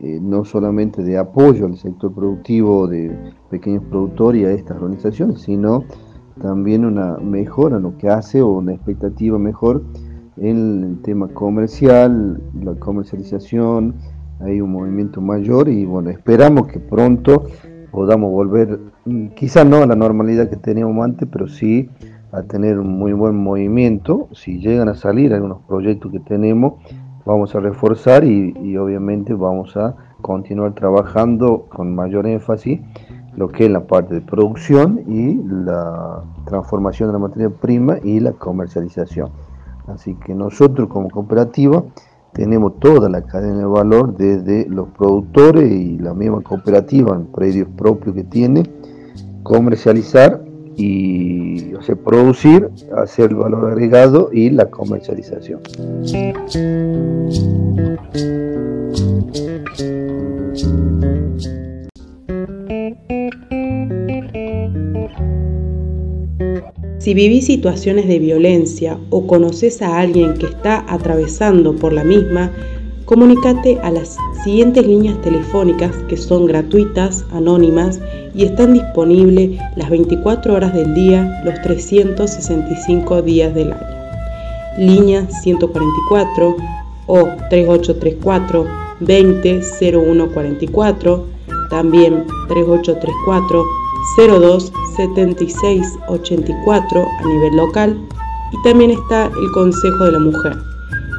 eh, no solamente de apoyo al sector productivo de pequeños productores y a estas organizaciones, sino también una mejora en lo que hace o una expectativa mejor en el tema comercial, la comercialización, hay un movimiento mayor y bueno, esperamos que pronto podamos volver, mm, quizás no a la normalidad que teníamos antes, pero sí a tener un muy buen movimiento. Si llegan a salir algunos proyectos que tenemos, vamos a reforzar y, obviamente vamos a continuar trabajando con mayor énfasis lo que es la parte de producción y la transformación de la materia prima y la comercialización. Así que nosotros como cooperativa tenemos toda la cadena de valor desde los productores y la misma cooperativa en predios propios que tiene, comercializar y o producir, hacer el valor agregado y la comercialización. Si vivís situaciones de violencia o conoces a alguien que está atravesando por la misma, comunícate a las siguientes líneas telefónicas que son gratuitas, anónimas y están disponibles las 24 horas del día, los 365 días del año. Línea 144 o 3834 200144, también 3834 02 76 84 a nivel local y también está el Consejo de la Mujer,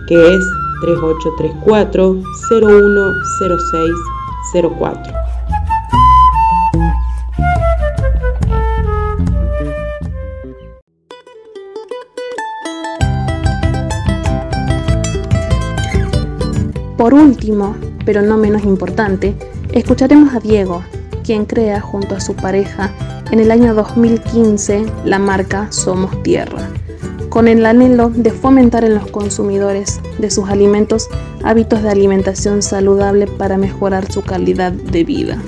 que es 3834 010604. Por último, pero no menos importante, escucharemos a Diego, quien crea junto a su pareja en el año 2015 la marca Somos Tierra, con el anhelo de fomentar en los consumidores de sus alimentos hábitos de alimentación saludable para mejorar su calidad de vida.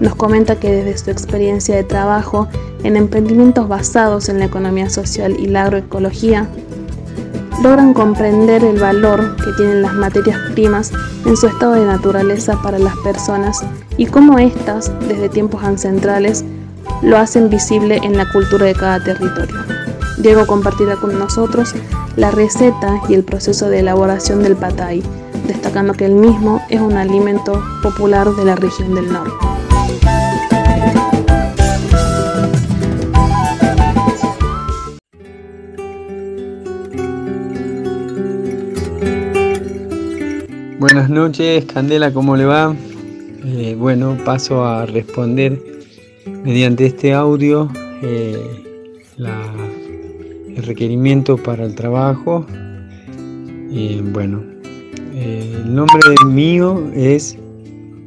Nos comenta que desde su experiencia de trabajo en emprendimientos basados en la economía social y la agroecología, logran comprender el valor que tienen las materias primas en su estado de naturaleza para las personas y cómo éstas, desde tiempos ancestrales, lo hacen visible en la cultura de cada territorio. Diego compartirá con nosotros la receta y el proceso de elaboración del patay, destacando que el mismo es un alimento popular de la región del norte. Buenas noches, Candela, ¿cómo le va? Eh, bueno, paso a responder mediante este audio eh, el requerimiento para el trabajo. bueno, eh, el nombre mío es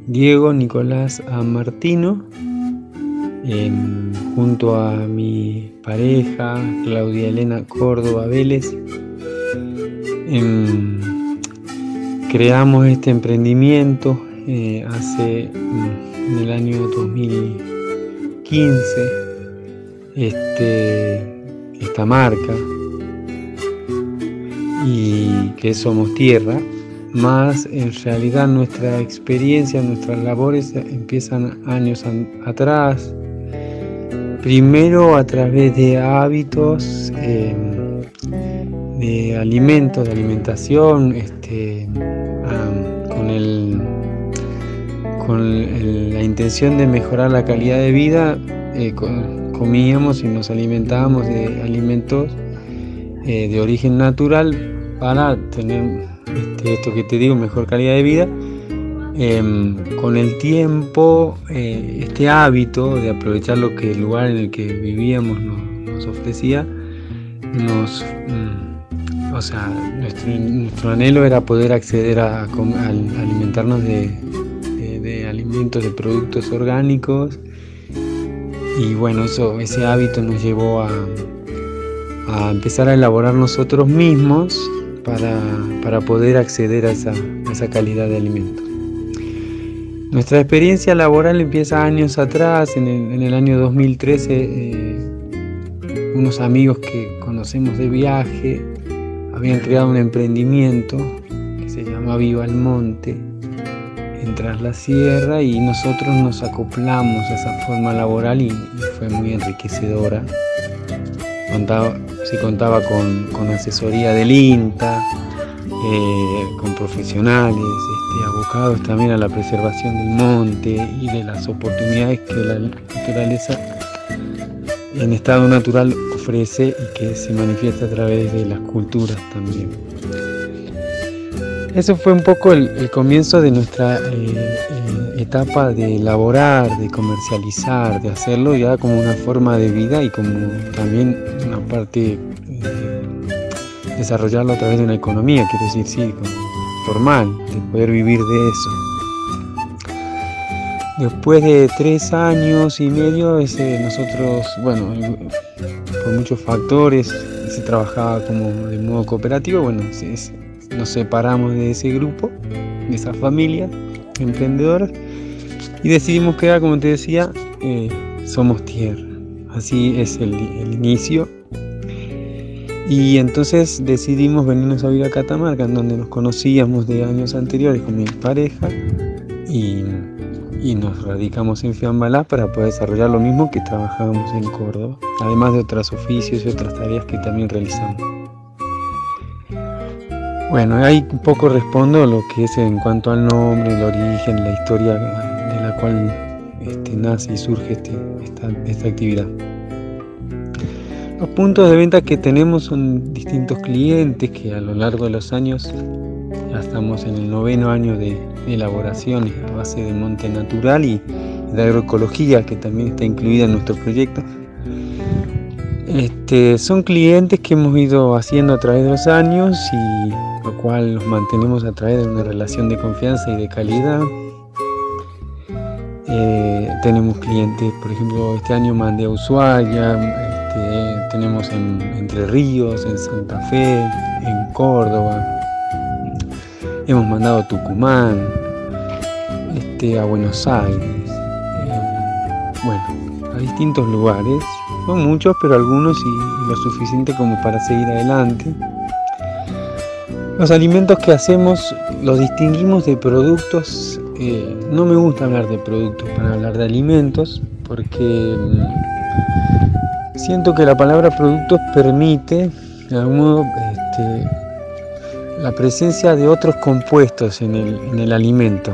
Diego Nicolás Amartino, em, junto a mi pareja Claudia Elena Córdoba Vélez. Em, creamos este emprendimiento eh, hace mm, en el año 2015 este, esta marca y que somos tierra más en realidad nuestra experiencia nuestras labores empiezan años atrás. Primero a través de hábitos em, de alimentos de alimentación este, con el con la intención de mejorar la calidad de vida, eh, comíamos y nos alimentábamos de alimentos eh, de origen natural para tener este, esto que te digo, mejor calidad de vida. Em, con el tiempo, eh, este hábito de aprovechar lo que el lugar en el que vivíamos nos, ofrecía, nos, mm, o sea, nuestro, anhelo era poder acceder a alimentarnos de, alimentos, de productos orgánicos. Y bueno, eso, ese hábito nos llevó a, a empezar a elaborar nosotros mismos para, poder acceder a esa, esa, calidad de alimentos. Nuestra experiencia laboral empieza años atrás, en el, año 2013, eh, unos amigos que conocemos de viaje habían creado un emprendimiento que se llama Viva el Monte entrar la sierra y nosotros nos acoplamos a esa forma laboral y, fue muy enriquecedora. Contaba, se contaba con, asesoría del INTA, eh, con profesionales, este, abocados también a la preservación del monte y de las oportunidades que la naturaleza en estado natural ofrece y que se manifiesta a través de las culturas también. Eso fue un poco el, comienzo de nuestra eh, eh, etapa de elaborar, de comercializar, de hacerlo ya como una forma de vida y como también una parte desarrollarlo a través de una economía, quiero decir, sí, formal, de poder vivir de eso. Después de tres años y medio, ese, nosotros, bueno, por muchos factores, se trabajaba como de modo cooperativo, bueno, nos separamos de ese grupo, de esa familia emprendedora, y decidimos quedar, como te decía, eh, Somos Tierra. Así es el, inicio y entonces decidimos venirnos a vivir a Catamarca, en donde nos conocíamos de años anteriores con mi pareja y, nos radicamos en Fiambalá para poder desarrollar lo mismo que trabajábamos en Córdoba, además de otros oficios y otras tareas que también realizamos. Bueno, ahí un poco respondo lo que es en cuanto al nombre, el origen, la historia de la cual este, nace y surge este, esta actividad. Los puntos de venta que tenemos son distintos clientes que a lo largo de los años, ya estamos en el noveno año de, elaboración a base de monte natural y de agroecología que también está incluida en nuestro proyecto. Este, son clientes que hemos ido haciendo a través de los años y lo cual los mantenemos a través de una relación de confianza y de calidad. Eh, tenemos clientes, por ejemplo, este año mandé a Ushuaia, tenemos en Entre Ríos, en Santa Fe, en Córdoba. Hemos mandado a Tucumán, este, a Buenos Aires, eh, bueno, a distintos lugares. No muchos, pero algunos y, lo suficiente como para seguir adelante. Los alimentos que hacemos los distinguimos de productos. Eh, no me gusta hablar de productos para hablar de alimentos porque mm, Siento que la palabra productos permite, de algún modo, este, la presencia de otros compuestos en el, alimento.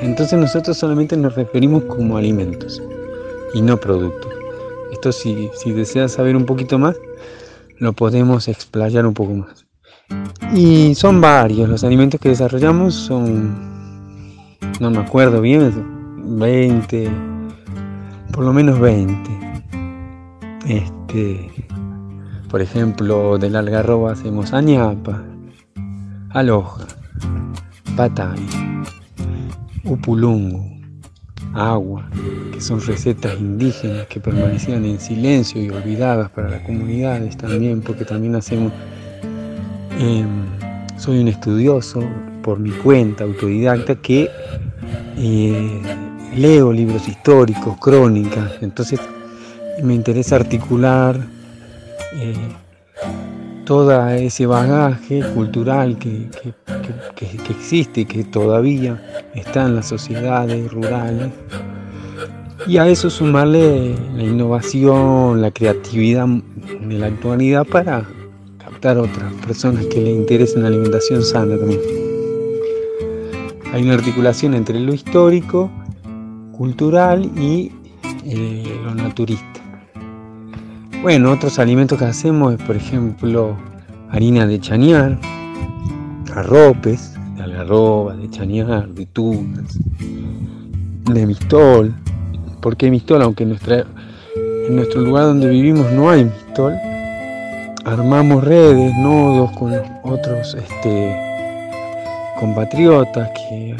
Entonces nosotros solamente nos referimos como alimentos y no productos. Si, deseas saber un poquito más, lo podemos explayar un poco más. Y son varios, los alimentos que desarrollamos son, no me acuerdo bien, 20, por lo menos 20. Este, por ejemplo, del algarroba hacemos añapa, aloja, patay, upulungu, agua, que son recetas indígenas que permanecían en silencio y olvidadas para las comunidades también, porque también hacemos... Em, soy un estudioso por mi cuenta, autodidacta, que eh, leo libros históricos, crónicas, entonces me interesa articular eh, todo ese bagaje cultural que, existe, que todavía está en las sociedades rurales, y a eso sumarle la innovación, la creatividad de la actualidad para captar otras personas que les interesen la alimentación sana también. Hay una articulación entre lo histórico, cultural y eh, lo naturista. Bueno, otros alimentos que hacemos es, por ejemplo, harina de chañar, arropes, de algarroba, de chañar, de tunas, de mistol. ¿Por qué mistol? Aunque en, nuestro lugar donde vivimos no hay mistol, armamos redes, nodos con otros este, compatriotas que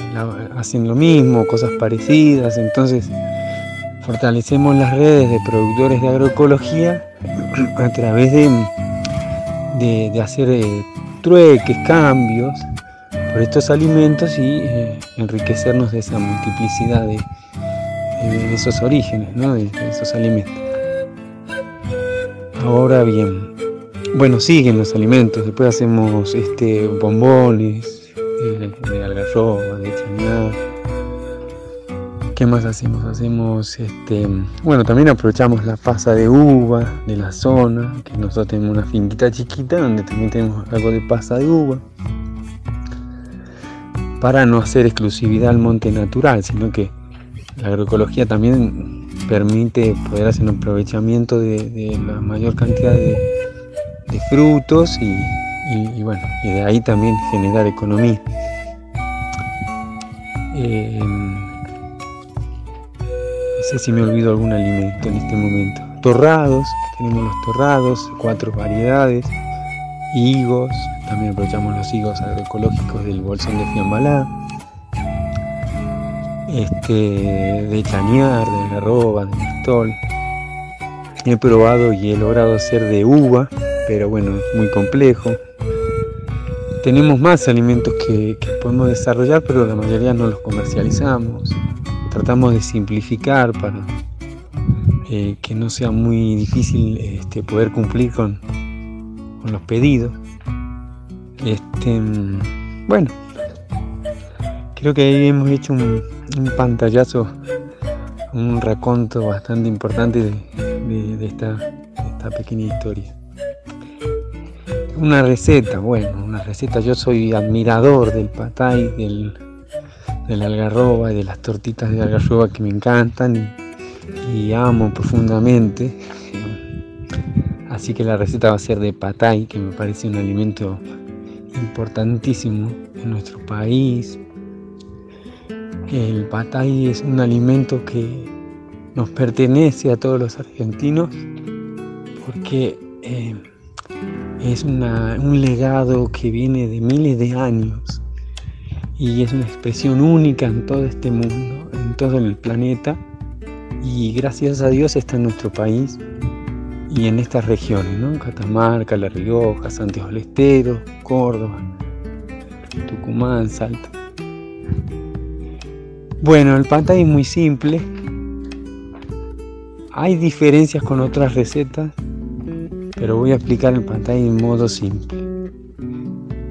hacen lo mismo, cosas parecidas, entonces fortalecemos las redes de productores de agroecología a través de, de, hacer eh, trueques, cambios por estos alimentos y eh, enriquecernos de esa multiplicidad de, esos orígenes, de, esos alimentos. Ahora bien, bueno, siguen los alimentos, después hacemos este, bombones de, de algarroba, de chañar ¿Qué más hacemos? Hacemos, este, bueno, también aprovechamos la pasa de uva de la zona, que nosotros tenemos una finquita chiquita donde también tenemos algo de pasa de uva. para no hacer exclusividad al monte natural, sino que la agroecología también permite poder hacer un aprovechamiento de, la mayor cantidad de, frutos y, bueno, y de ahí también generar economía. Eh, no sé si me olvido algún alimento en este momento. Torrados, tenemos los torrados, cuatro variedades, higos, también aprovechamos los higos agroecológicos del bolsón de Fiambalá, este, de chañar, de garroba, de mistol. He probado y he logrado hacer de uva, pero bueno, es muy complejo. Tenemos más alimentos que, podemos desarrollar, pero la mayoría no los comercializamos. Tratamos de simplificar para eh, que no sea muy difícil este, poder cumplir con, con los pedidos. Este, bueno, creo que ahí hemos hecho un, pantallazo, un raconto bastante importante de, esta, pequeña historia. Una receta, bueno, una receta. Yo soy admirador del patay, del, del algarroba y de las tortitas de algarroba que me encantan y amo profundamente. Así que la receta va a ser de patay, que me parece un alimento importantísimo en nuestro país. El patay es un alimento que nos pertenece a todos los argentinos porque eh, es un legado que viene de miles de años y es una expresión única en todo este mundo, en todo el planeta y gracias a Dios está en nuestro país y en estas regiones, ¿no? Catamarca, La Rioja, Santiago del Estero, Córdoba, Tucumán, Salta. Bueno, el pantay es muy simple. Hay diferencias con otras recetas, pero voy a explicar el pantay en modo simple.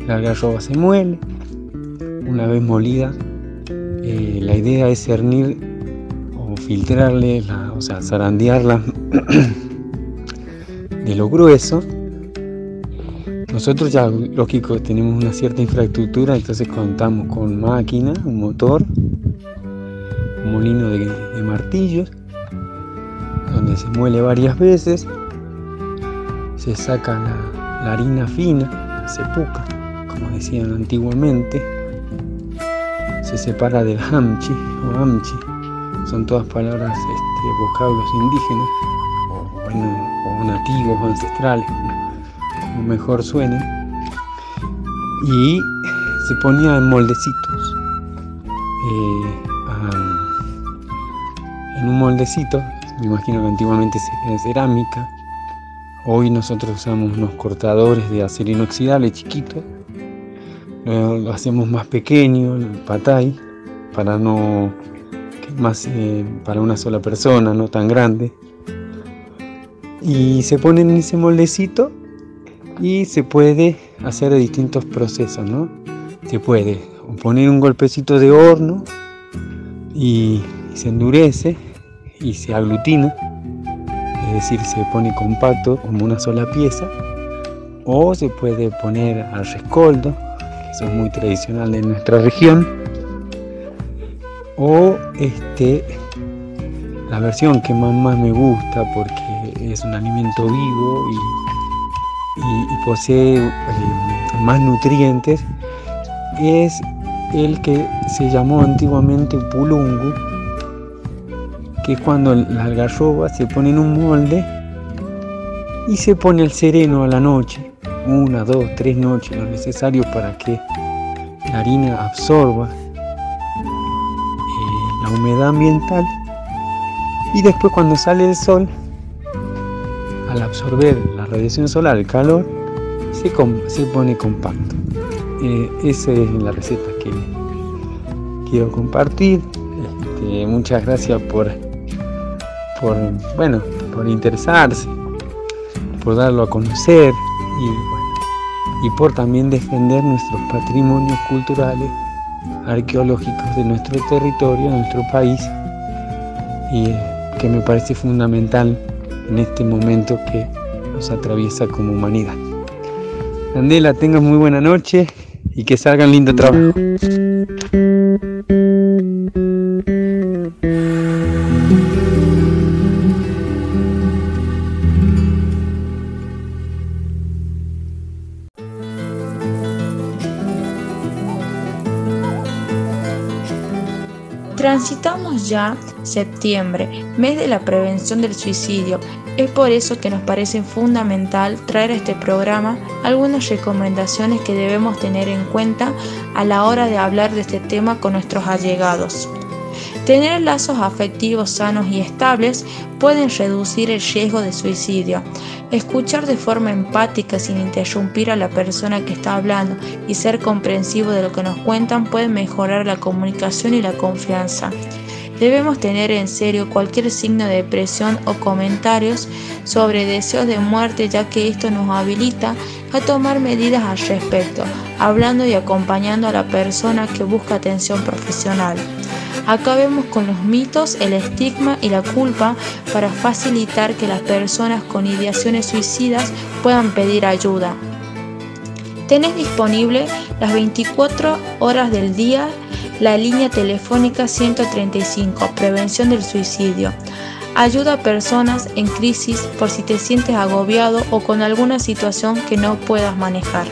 La garroba se muele, una vez molida, eh, la idea es cernir o filtrarle, o sea, zarandearla de lo grueso, nosotros ya, lógico, tenemos una cierta infraestructura, entonces contamos con máquina, un motor, un molino de, martillos, donde se muele varias veces, se saca la, harina fina, se puca, como decían antiguamente, se separa del hamchi o amchi, son todas palabras, este, vocablos indígenas, o bueno, nativos o ancestrales, como mejor suene, y se ponía en moldecitos. Eh, en un moldecito, me imagino que antiguamente se cerámica, hoy nosotros usamos unos cortadores de acero inoxidable chiquitos, lo hacemos más pequeño, el patay, para no más eh, para una sola persona, no tan grande. Y se pone en ese moldecito y se puede hacer distintos procesos, ¿no? Se puede poner un golpecito de horno y se endurece y se aglutina, es decir, se pone compacto como una sola pieza, o se puede poner al rescoldo, eso es muy tradicional en nuestra región, o este la versión que más, me gusta porque es un alimento vivo y, posee eh, más nutrientes es el que se llamó antiguamente pulungu, que es cuando la algarroba se pone en un molde y se pone el sereno a la noche, una, dos, tres noches, lo necesario para que la harina absorba eh, la humedad ambiental y después cuando sale el sol, al absorber la radiación solar, el calor, se, se pone compacto. Eh, esa es la receta que quiero compartir. Este, muchas gracias por, por, bueno, por interesarse, por darlo a conocer y, por también defender nuestros patrimonios culturales, arqueológicos de nuestro territorio, nuestro país. Y, que me parece fundamental en este momento que nos atraviesa como humanidad. Candela, tengas muy buena noche y que salgan lindo trabajo. Ya septiembre, mes de la prevención del suicidio. Es por eso que nos parece fundamental traer a este programa algunas recomendaciones que debemos tener en cuenta a la hora de hablar de este tema con nuestros allegados. Tener lazos afectivos sanos y estables pueden reducir el riesgo de suicidio. Escuchar de forma empática sin interrumpir a la persona que está hablando y ser comprensivo de lo que nos cuentan puede mejorar la comunicación y la confianza. Debemos tener en serio cualquier signo de depresión o comentarios sobre deseos de muerte ya que esto nos habilita a tomar medidas al respecto, hablando y acompañando a la persona que busca atención profesional. Acabemos con los mitos, el estigma y la culpa para facilitar que las personas con ideaciones suicidas puedan pedir ayuda. Tenés disponible las 24 horas del día la línea telefónica 135, Prevención del Suicidio. Ayuda a personas en crisis por si te sientes agobiado o con alguna situación que no puedas manejar.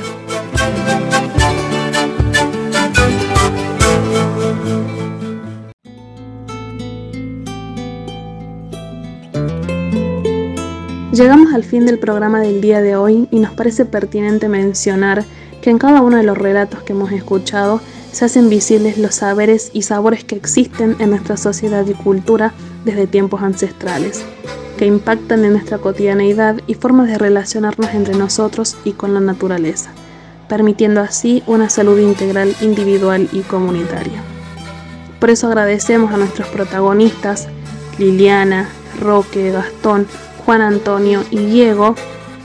Llegamos al fin del programa del día de hoy y nos parece pertinente mencionar que en cada uno de los relatos que hemos escuchado se hacen visibles los saberes y sabores que existen en nuestra sociedad y cultura desde tiempos ancestrales, que impactan en nuestra cotidianeidad y formas de relacionarnos entre nosotros y con la naturaleza, permitiendo así una salud integral individual y comunitaria. Por eso agradecemos a nuestros protagonistas, Liliana, Roque, Gastón, Juan Antonio y Diego,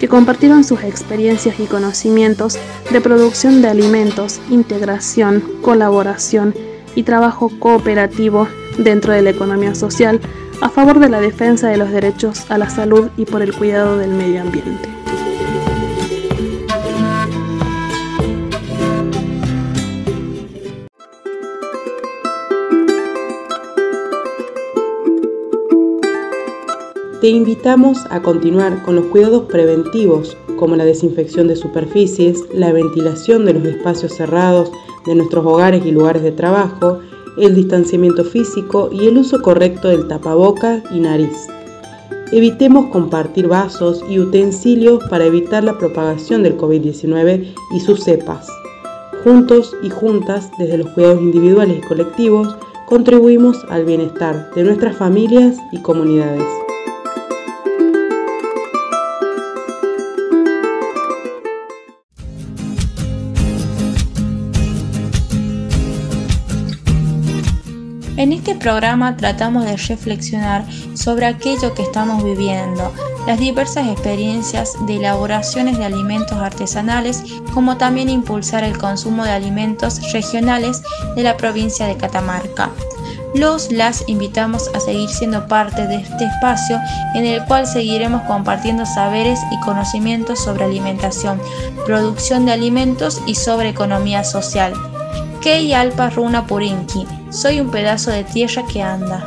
que compartieron sus experiencias y conocimientos de producción de alimentos, integración, colaboración y trabajo cooperativo dentro de la economía social a favor de la defensa de los derechos a la salud y por el cuidado del medio ambiente. Te invitamos a continuar con los cuidados preventivos como la desinfección de superficies, la ventilación de los espacios cerrados de nuestros hogares y lugares de trabajo, el distanciamiento físico y el uso correcto del tapaboca y nariz. Evitemos compartir vasos y utensilios para evitar la propagación del COVID-19 y sus cepas. Juntos y juntas, desde los cuidados individuales y colectivos, contribuimos al bienestar de nuestras familias y comunidades. Programa tratamos de reflexionar sobre aquello que estamos viviendo, las diversas experiencias de elaboraciones de alimentos artesanales, como también impulsar el consumo de alimentos regionales de la provincia de Catamarca. Los las invitamos a seguir siendo parte de este espacio en el cual seguiremos compartiendo saberes y conocimientos sobre alimentación, producción de alimentos y sobre economía social. Kei Alpa Runa Purinki, soy un pedazo de tierra que anda.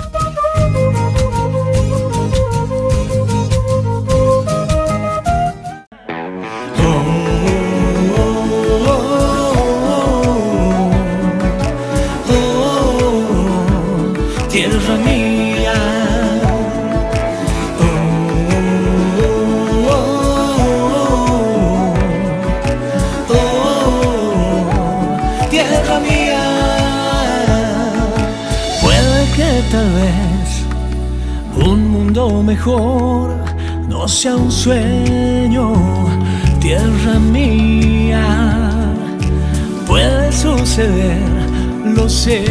Mejor no sea un sueño, tierra mía. Puede suceder, lo sé.